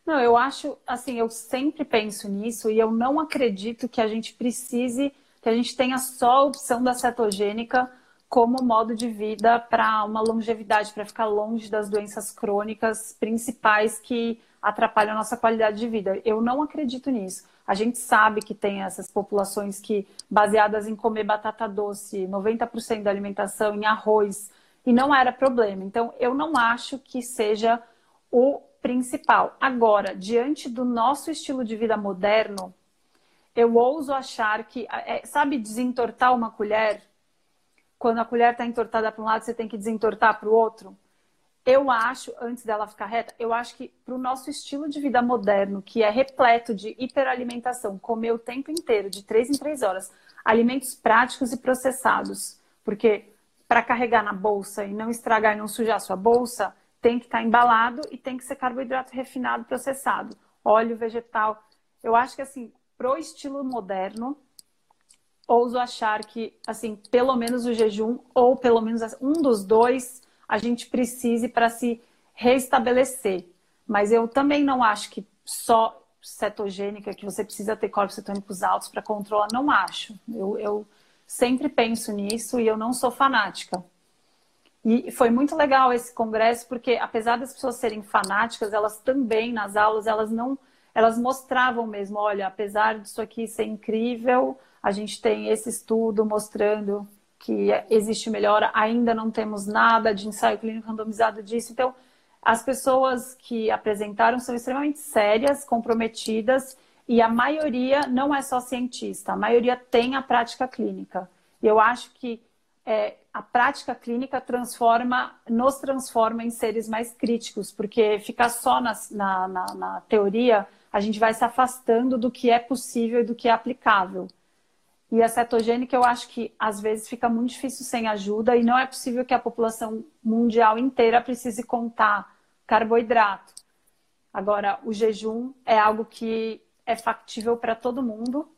Não, eu acho, assim, eu sempre penso nisso e eu não acredito que a gente precise, que a gente tenha só a opção da cetogênica como modo de vida para uma longevidade, para ficar longe das doenças crônicas principais que atrapalham a nossa qualidade de vida. Eu não acredito nisso. A gente sabe que tem essas populações que, baseadas em comer batata doce, 90% da alimentação em arroz, e não era problema. Então, eu não acho que seja o principal. Agora, diante do nosso estilo de vida moderno, eu ouso achar que, é, sabe, desentortar uma colher? Quando a colher está entortada para um lado, você tem que desentortar para o outro. Eu acho, antes dela ficar reta, eu acho que para o nosso estilo de vida moderno, que é repleto de hiperalimentação, comer o tempo inteiro, de três em três horas, alimentos práticos e processados, porque para carregar na bolsa e não estragar e não sujar a sua bolsa, tem que estar tá embalado e tem que ser carboidrato refinado, processado, óleo vegetal. Eu acho que assim, pro estilo moderno, ouso achar que assim, pelo menos o jejum ou pelo menos um dos dois a gente precise para se restabelecer. Mas eu também não acho que só cetogênica, que você precisa ter corpos cetônicos altos para controlar, não acho. Eu, eu sempre penso nisso e eu não sou fanática. E foi muito legal esse congresso, porque apesar das pessoas serem fanáticas, elas também nas aulas, elas não, elas mostravam mesmo, olha, apesar disso aqui ser incrível, a gente tem esse estudo mostrando que existe melhora, ainda não temos nada de ensaio clínico randomizado disso. Então, as pessoas que apresentaram são extremamente sérias, comprometidas, e a maioria não é só cientista, a maioria tem a prática clínica. E eu acho que é, a prática clínica transforma, nos transforma em seres mais críticos, porque ficar só na, na, na, na teoria, a gente vai se afastando do que é possível e do que é aplicável. E a cetogênica eu acho que às vezes fica muito difícil sem ajuda e não é possível que a população mundial inteira precise contar carboidrato. Agora, o jejum é algo que é factível para todo mundo.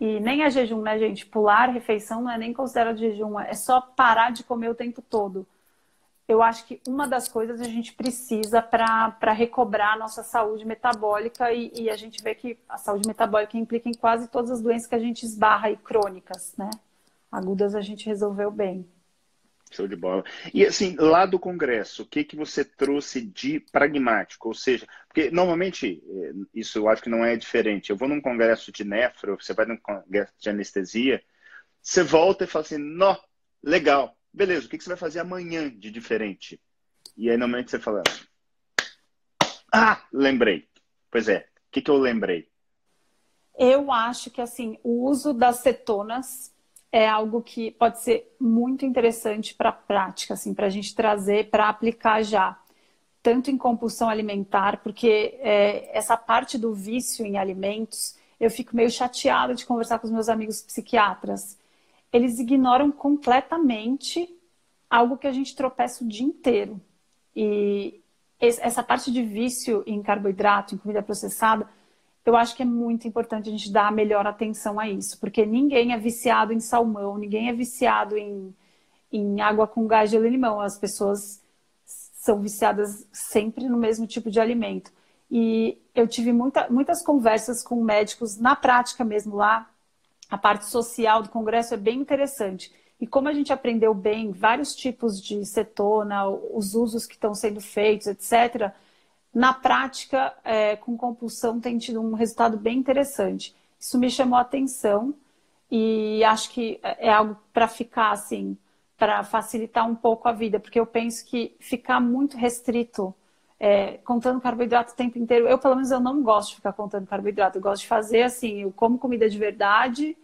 E nem é jejum, né, gente? Pular refeição não é nem considerado jejum, é só parar de comer o tempo todo eu acho que uma das coisas a gente precisa para recobrar a nossa saúde metabólica e, e, a gente vê que a saúde metabólica implica em quase todas as doenças que a gente esbarra e crônicas, né? Agudas a gente resolveu bem. Show de bola. E assim, lá do Congresso, o que, que você trouxe de pragmático? Ou seja, porque normalmente, eh, isso eu acho que não é diferente. Eu vou num congresso de nefro, você vai num congresso de anestesia, você volta e fala assim, nó, legal, beleza, o que, você vai fazer amanhã de diferente? E aí, normalmente, você fala, ah, lembrei. Pois é, o que, que eu lembrei? Eu acho que, assim, o uso das cetonas é algo que pode ser muito interessante para a prática, assim, para a gente trazer, para aplicar já. Tanto em compulsão alimentar, porque é, essa parte do vício em alimentos, eu fico meio chateada de conversar com os meus amigos psiquiatras eles ignoram completamente algo que a gente tropeça o dia inteiro. E essa parte de vício em carboidrato, em comida processada, eu acho que é muito importante a gente dar a melhor atenção a isso, porque ninguém é viciado em salmão, ninguém é viciado em, em água com gás de limão. As pessoas são viciadas sempre no mesmo tipo de alimento. E eu tive muita, muitas conversas com médicos na prática mesmo lá, a parte social do Congresso é bem interessante. E como a gente aprendeu bem vários tipos de cetona, os usos que estão sendo feitos, etc., na prática, é, com compulsão, tem tido um resultado bem interessante. Isso me chamou a atenção e acho que é algo para ficar assim, para facilitar um pouco a vida, porque eu penso que ficar muito restrito, é, contando carboidrato o tempo inteiro, eu pelo menos eu não gosto de ficar contando carboidrato, eu gosto de fazer assim, eu como comida de verdade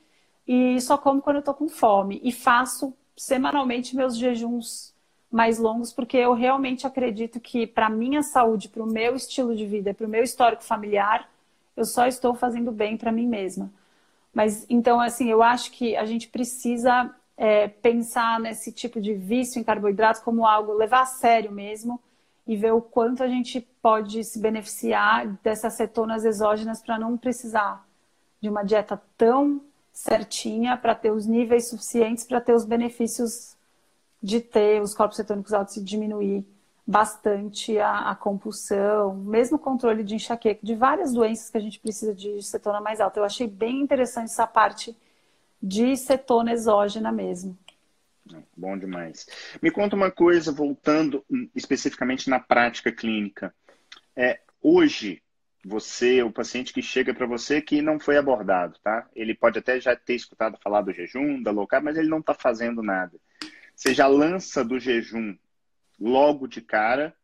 e só como quando eu tô com fome. E faço semanalmente meus jejuns mais longos, porque eu realmente acredito que para minha saúde, para o meu estilo de vida, para o meu histórico familiar, eu só estou fazendo bem para mim mesma. Mas então, assim, eu acho que a gente precisa é, pensar nesse tipo de vício em carboidratos como algo, levar a sério mesmo e ver o quanto a gente pode se beneficiar dessas cetonas exógenas para não precisar de uma dieta tão certinha para ter os níveis suficientes para ter os benefícios de ter os corpos cetônicos altos e diminuir bastante a, a, compulsão, mesmo controle de enxaqueca, de várias doenças que a gente precisa de cetona mais alta. Eu achei bem interessante essa parte de cetona exógena mesmo. Bom demais. Me conta uma coisa, voltando especificamente na prática clínica. É, hoje, você, o paciente que chega para você que não foi abordado, tá? Ele pode até já ter escutado falar do jejum, da low mas ele não está fazendo nada. Você já lança do jejum logo de cara,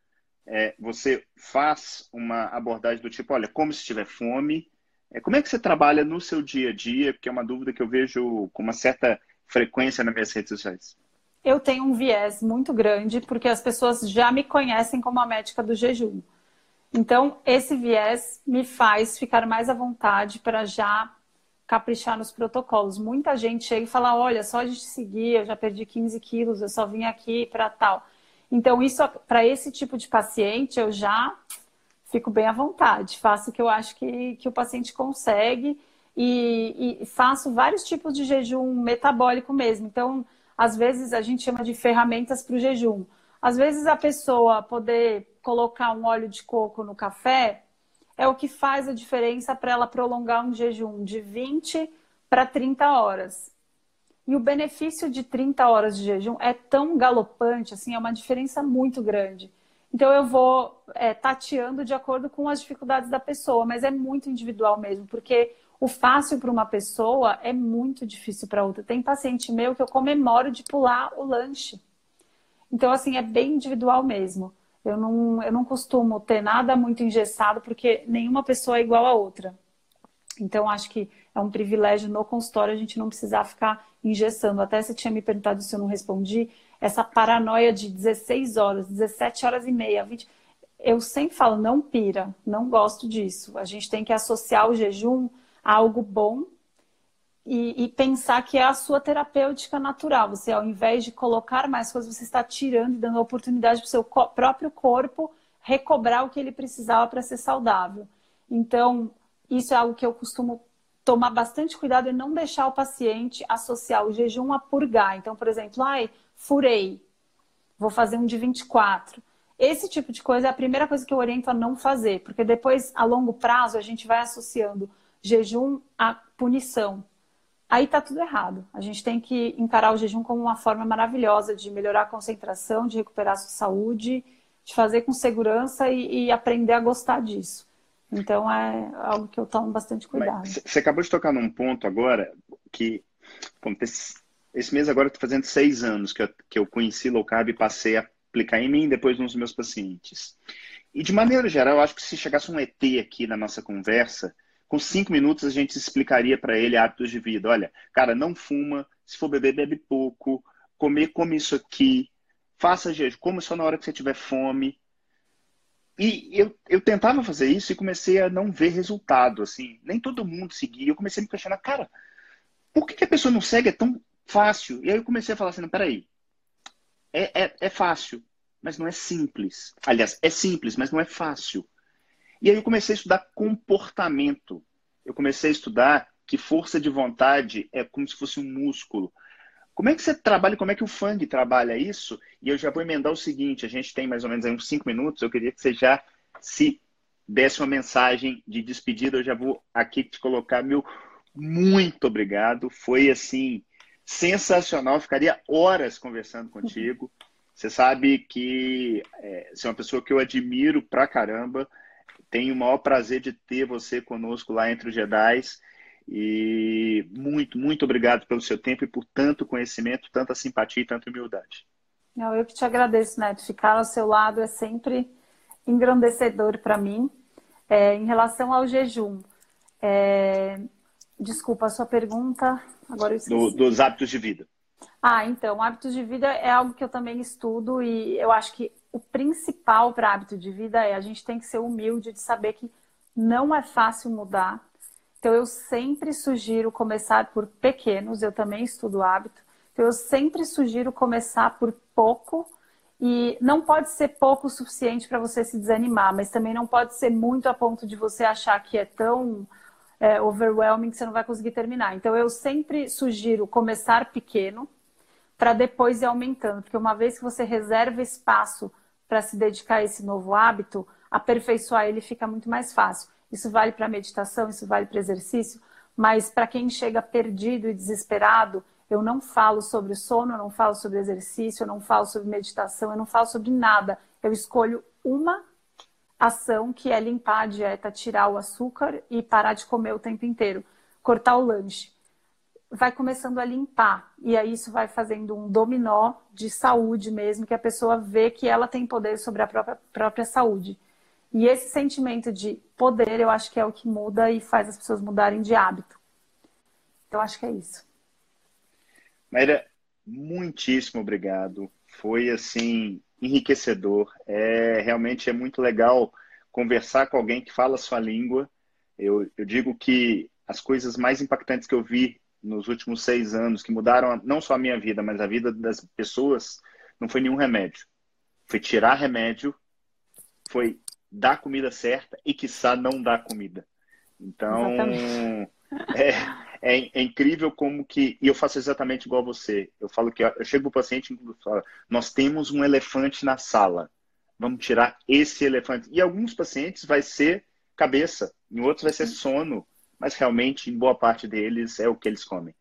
é, você faz uma abordagem do tipo, olha, como se tiver fome. É, como é que você trabalha no seu dia a dia? Porque é uma dúvida que eu vejo com uma certa frequência nas minhas redes sociais. Eu tenho um viés muito grande, porque as pessoas já me conhecem como a médica do jejum. Então, esse viés me faz ficar mais à vontade para já caprichar nos protocolos. Muita gente chega e fala: olha, só de te seguir, eu já perdi 15 quilos, eu só vim aqui para tal. Então, isso para esse tipo de paciente, eu já fico bem à vontade, faço o que eu acho que, que o paciente consegue e, e faço vários tipos de jejum metabólico mesmo. Então, às vezes a gente chama de ferramentas para o jejum. Às vezes a pessoa poder colocar um óleo de coco no café é o que faz a diferença para ela prolongar um jejum de 20 para 30 horas. E o benefício de 30 horas de jejum é tão galopante, assim, é uma diferença muito grande. Então eu vou é, tateando de acordo com as dificuldades da pessoa, mas é muito individual mesmo, porque o fácil para uma pessoa é muito difícil para outra. Tem paciente meu que eu comemoro de pular o lanche. Então, assim, é bem individual mesmo. Eu não, eu não costumo ter nada muito engessado, porque nenhuma pessoa é igual a outra. Então, acho que é um privilégio no consultório a gente não precisar ficar engessando. Até você tinha me perguntado se eu não respondi, essa paranoia de 16 horas, 17 horas e meia, 20. Eu sempre falo, não pira, não gosto disso. A gente tem que associar o jejum algo bom e, e, pensar que é a sua terapêutica natural. Você, ao invés de colocar mais coisas, você está tirando e dando oportunidade para o seu próprio corpo recobrar o que ele precisava para ser saudável. Então, isso é algo que eu costumo tomar bastante cuidado e não deixar o paciente associar o jejum a purgar. Então, por exemplo, ai, furei, vou fazer um de 24. Esse tipo de coisa é a primeira coisa que eu oriento a não fazer, porque depois, a longo prazo, a gente vai associando jejum a punição. Aí tá tudo errado. A gente tem que encarar o jejum como uma forma maravilhosa de melhorar a concentração, de recuperar a sua saúde, de fazer com segurança e, e aprender a gostar disso. Então é algo que eu tomo bastante cuidado. Você acabou de tocar num ponto agora que esse, esse mês agora eu estou fazendo seis anos que eu, que eu conheci low carb e passei a aplicar em mim e depois nos meus pacientes. E de maneira geral, eu acho que se chegasse um ET aqui na nossa conversa, com cinco minutos a gente explicaria para ele hábitos de vida. Olha, cara, não fuma, se for beber, bebe pouco, comer, come isso aqui, faça jejum, come só na hora que você tiver fome, e eu, eu tentava fazer isso e comecei a não ver resultado, assim. Nem todo mundo seguia. Eu comecei a me questionar, cara, por que, que a pessoa não segue? É tão fácil. E aí eu comecei a falar assim, não, peraí. É, é, é fácil, mas não é simples. Aliás, é simples, mas não é fácil. E aí eu comecei a estudar comportamento. Eu comecei a estudar que força de vontade é como se fosse um músculo. Como é que você trabalha, como é que o Fang trabalha isso? E eu já vou emendar o seguinte, a gente tem mais ou menos uns cinco minutos, eu queria que você já se desse uma mensagem de despedida, eu já vou aqui te colocar meu muito obrigado, foi assim, sensacional, ficaria horas conversando contigo, você sabe que é, você é uma pessoa que eu admiro pra caramba, tenho o maior prazer de ter você conosco lá entre os Jedis, e muito, muito obrigado pelo seu tempo e por tanto conhecimento, tanta simpatia e tanta humildade. Não, eu que te agradeço, Neto. Ficar ao seu lado é sempre engrandecedor para mim. É, em relação ao jejum, é... desculpa a sua pergunta. Agora Do, dos hábitos de vida. Ah, então, hábitos de vida é algo que eu também estudo e eu acho que o principal para hábito de vida é a gente tem que ser humilde de saber que não é fácil mudar, então, eu sempre sugiro começar por pequenos, eu também estudo hábito. Então, eu sempre sugiro começar por pouco. E não pode ser pouco o suficiente para você se desanimar, mas também não pode ser muito a ponto de você achar que é tão é, overwhelming que você não vai conseguir terminar. Então, eu sempre sugiro começar pequeno para depois ir aumentando, porque uma vez que você reserva espaço para se dedicar a esse novo hábito, aperfeiçoar ele fica muito mais fácil. Isso vale para meditação, isso vale para exercício, mas para quem chega perdido e desesperado, eu não falo sobre sono, eu não falo sobre exercício, eu não falo sobre meditação, eu não falo sobre nada. Eu escolho uma ação que é limpar a dieta, tirar o açúcar e parar de comer o tempo inteiro, cortar o lanche. Vai começando a limpar e aí isso vai fazendo um dominó de saúde mesmo, que a pessoa vê que ela tem poder sobre a própria, própria saúde. E esse sentimento de poder, eu acho que é o que muda e faz as pessoas mudarem de hábito. Então, acho que é isso. Maíra, muitíssimo obrigado. Foi, assim, enriquecedor. É realmente é muito legal conversar com alguém que fala a sua língua. Eu, eu digo que as coisas mais impactantes que eu vi nos últimos seis anos, que mudaram não só a minha vida, mas a vida das pessoas, não foi nenhum remédio. Foi tirar remédio, foi dar comida certa e, quiçá, não dar comida. Então, é, é, é, incrível como que. E eu faço exatamente igual a você. Eu falo que eu chego para o paciente e falo: nós temos um elefante na sala. Vamos tirar esse elefante. E alguns pacientes vai ser cabeça, em outros vai ser sono, mas realmente, em boa parte deles, é o que eles comem.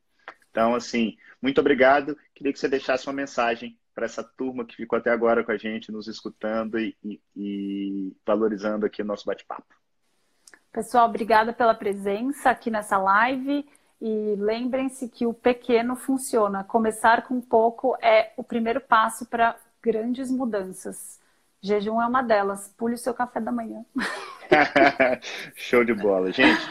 Então, assim, muito obrigado. Queria que você deixasse uma mensagem para essa turma que ficou até agora com a gente, nos escutando e, e, e valorizando aqui o nosso bate-papo. Pessoal, obrigada pela presença aqui nessa live. E lembrem-se que o pequeno funciona. Começar com pouco é o primeiro passo para grandes mudanças. Jejum é uma delas. Pule o seu café da manhã. Show de bola. Gente,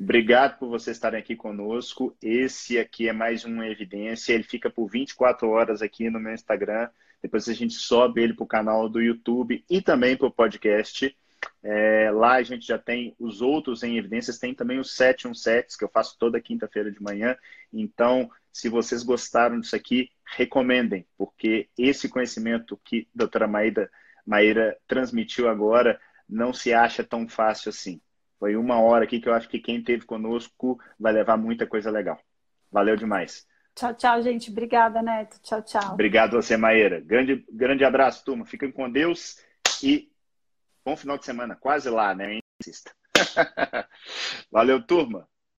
obrigado por vocês estarem aqui conosco. Esse aqui é mais uma evidência. Ele fica por 24 horas aqui no meu Instagram. Depois a gente sobe ele para o canal do YouTube e também para o podcast. É, lá a gente já tem os outros em evidências, tem também os 717, que eu faço toda quinta-feira de manhã. Então, se vocês gostaram disso aqui, recomendem, porque esse conhecimento que a doutora Maíra, Maíra transmitiu agora não se acha tão fácil assim. Foi uma hora aqui que eu acho que quem esteve conosco vai levar muita coisa legal. Valeu demais. Tchau, tchau, gente. Obrigada, Neto. Tchau, tchau. Obrigado você, Maíra. Grande, grande abraço, turma. Fiquem com Deus e Bom final de semana, quase lá, né? Insista. Valeu, turma.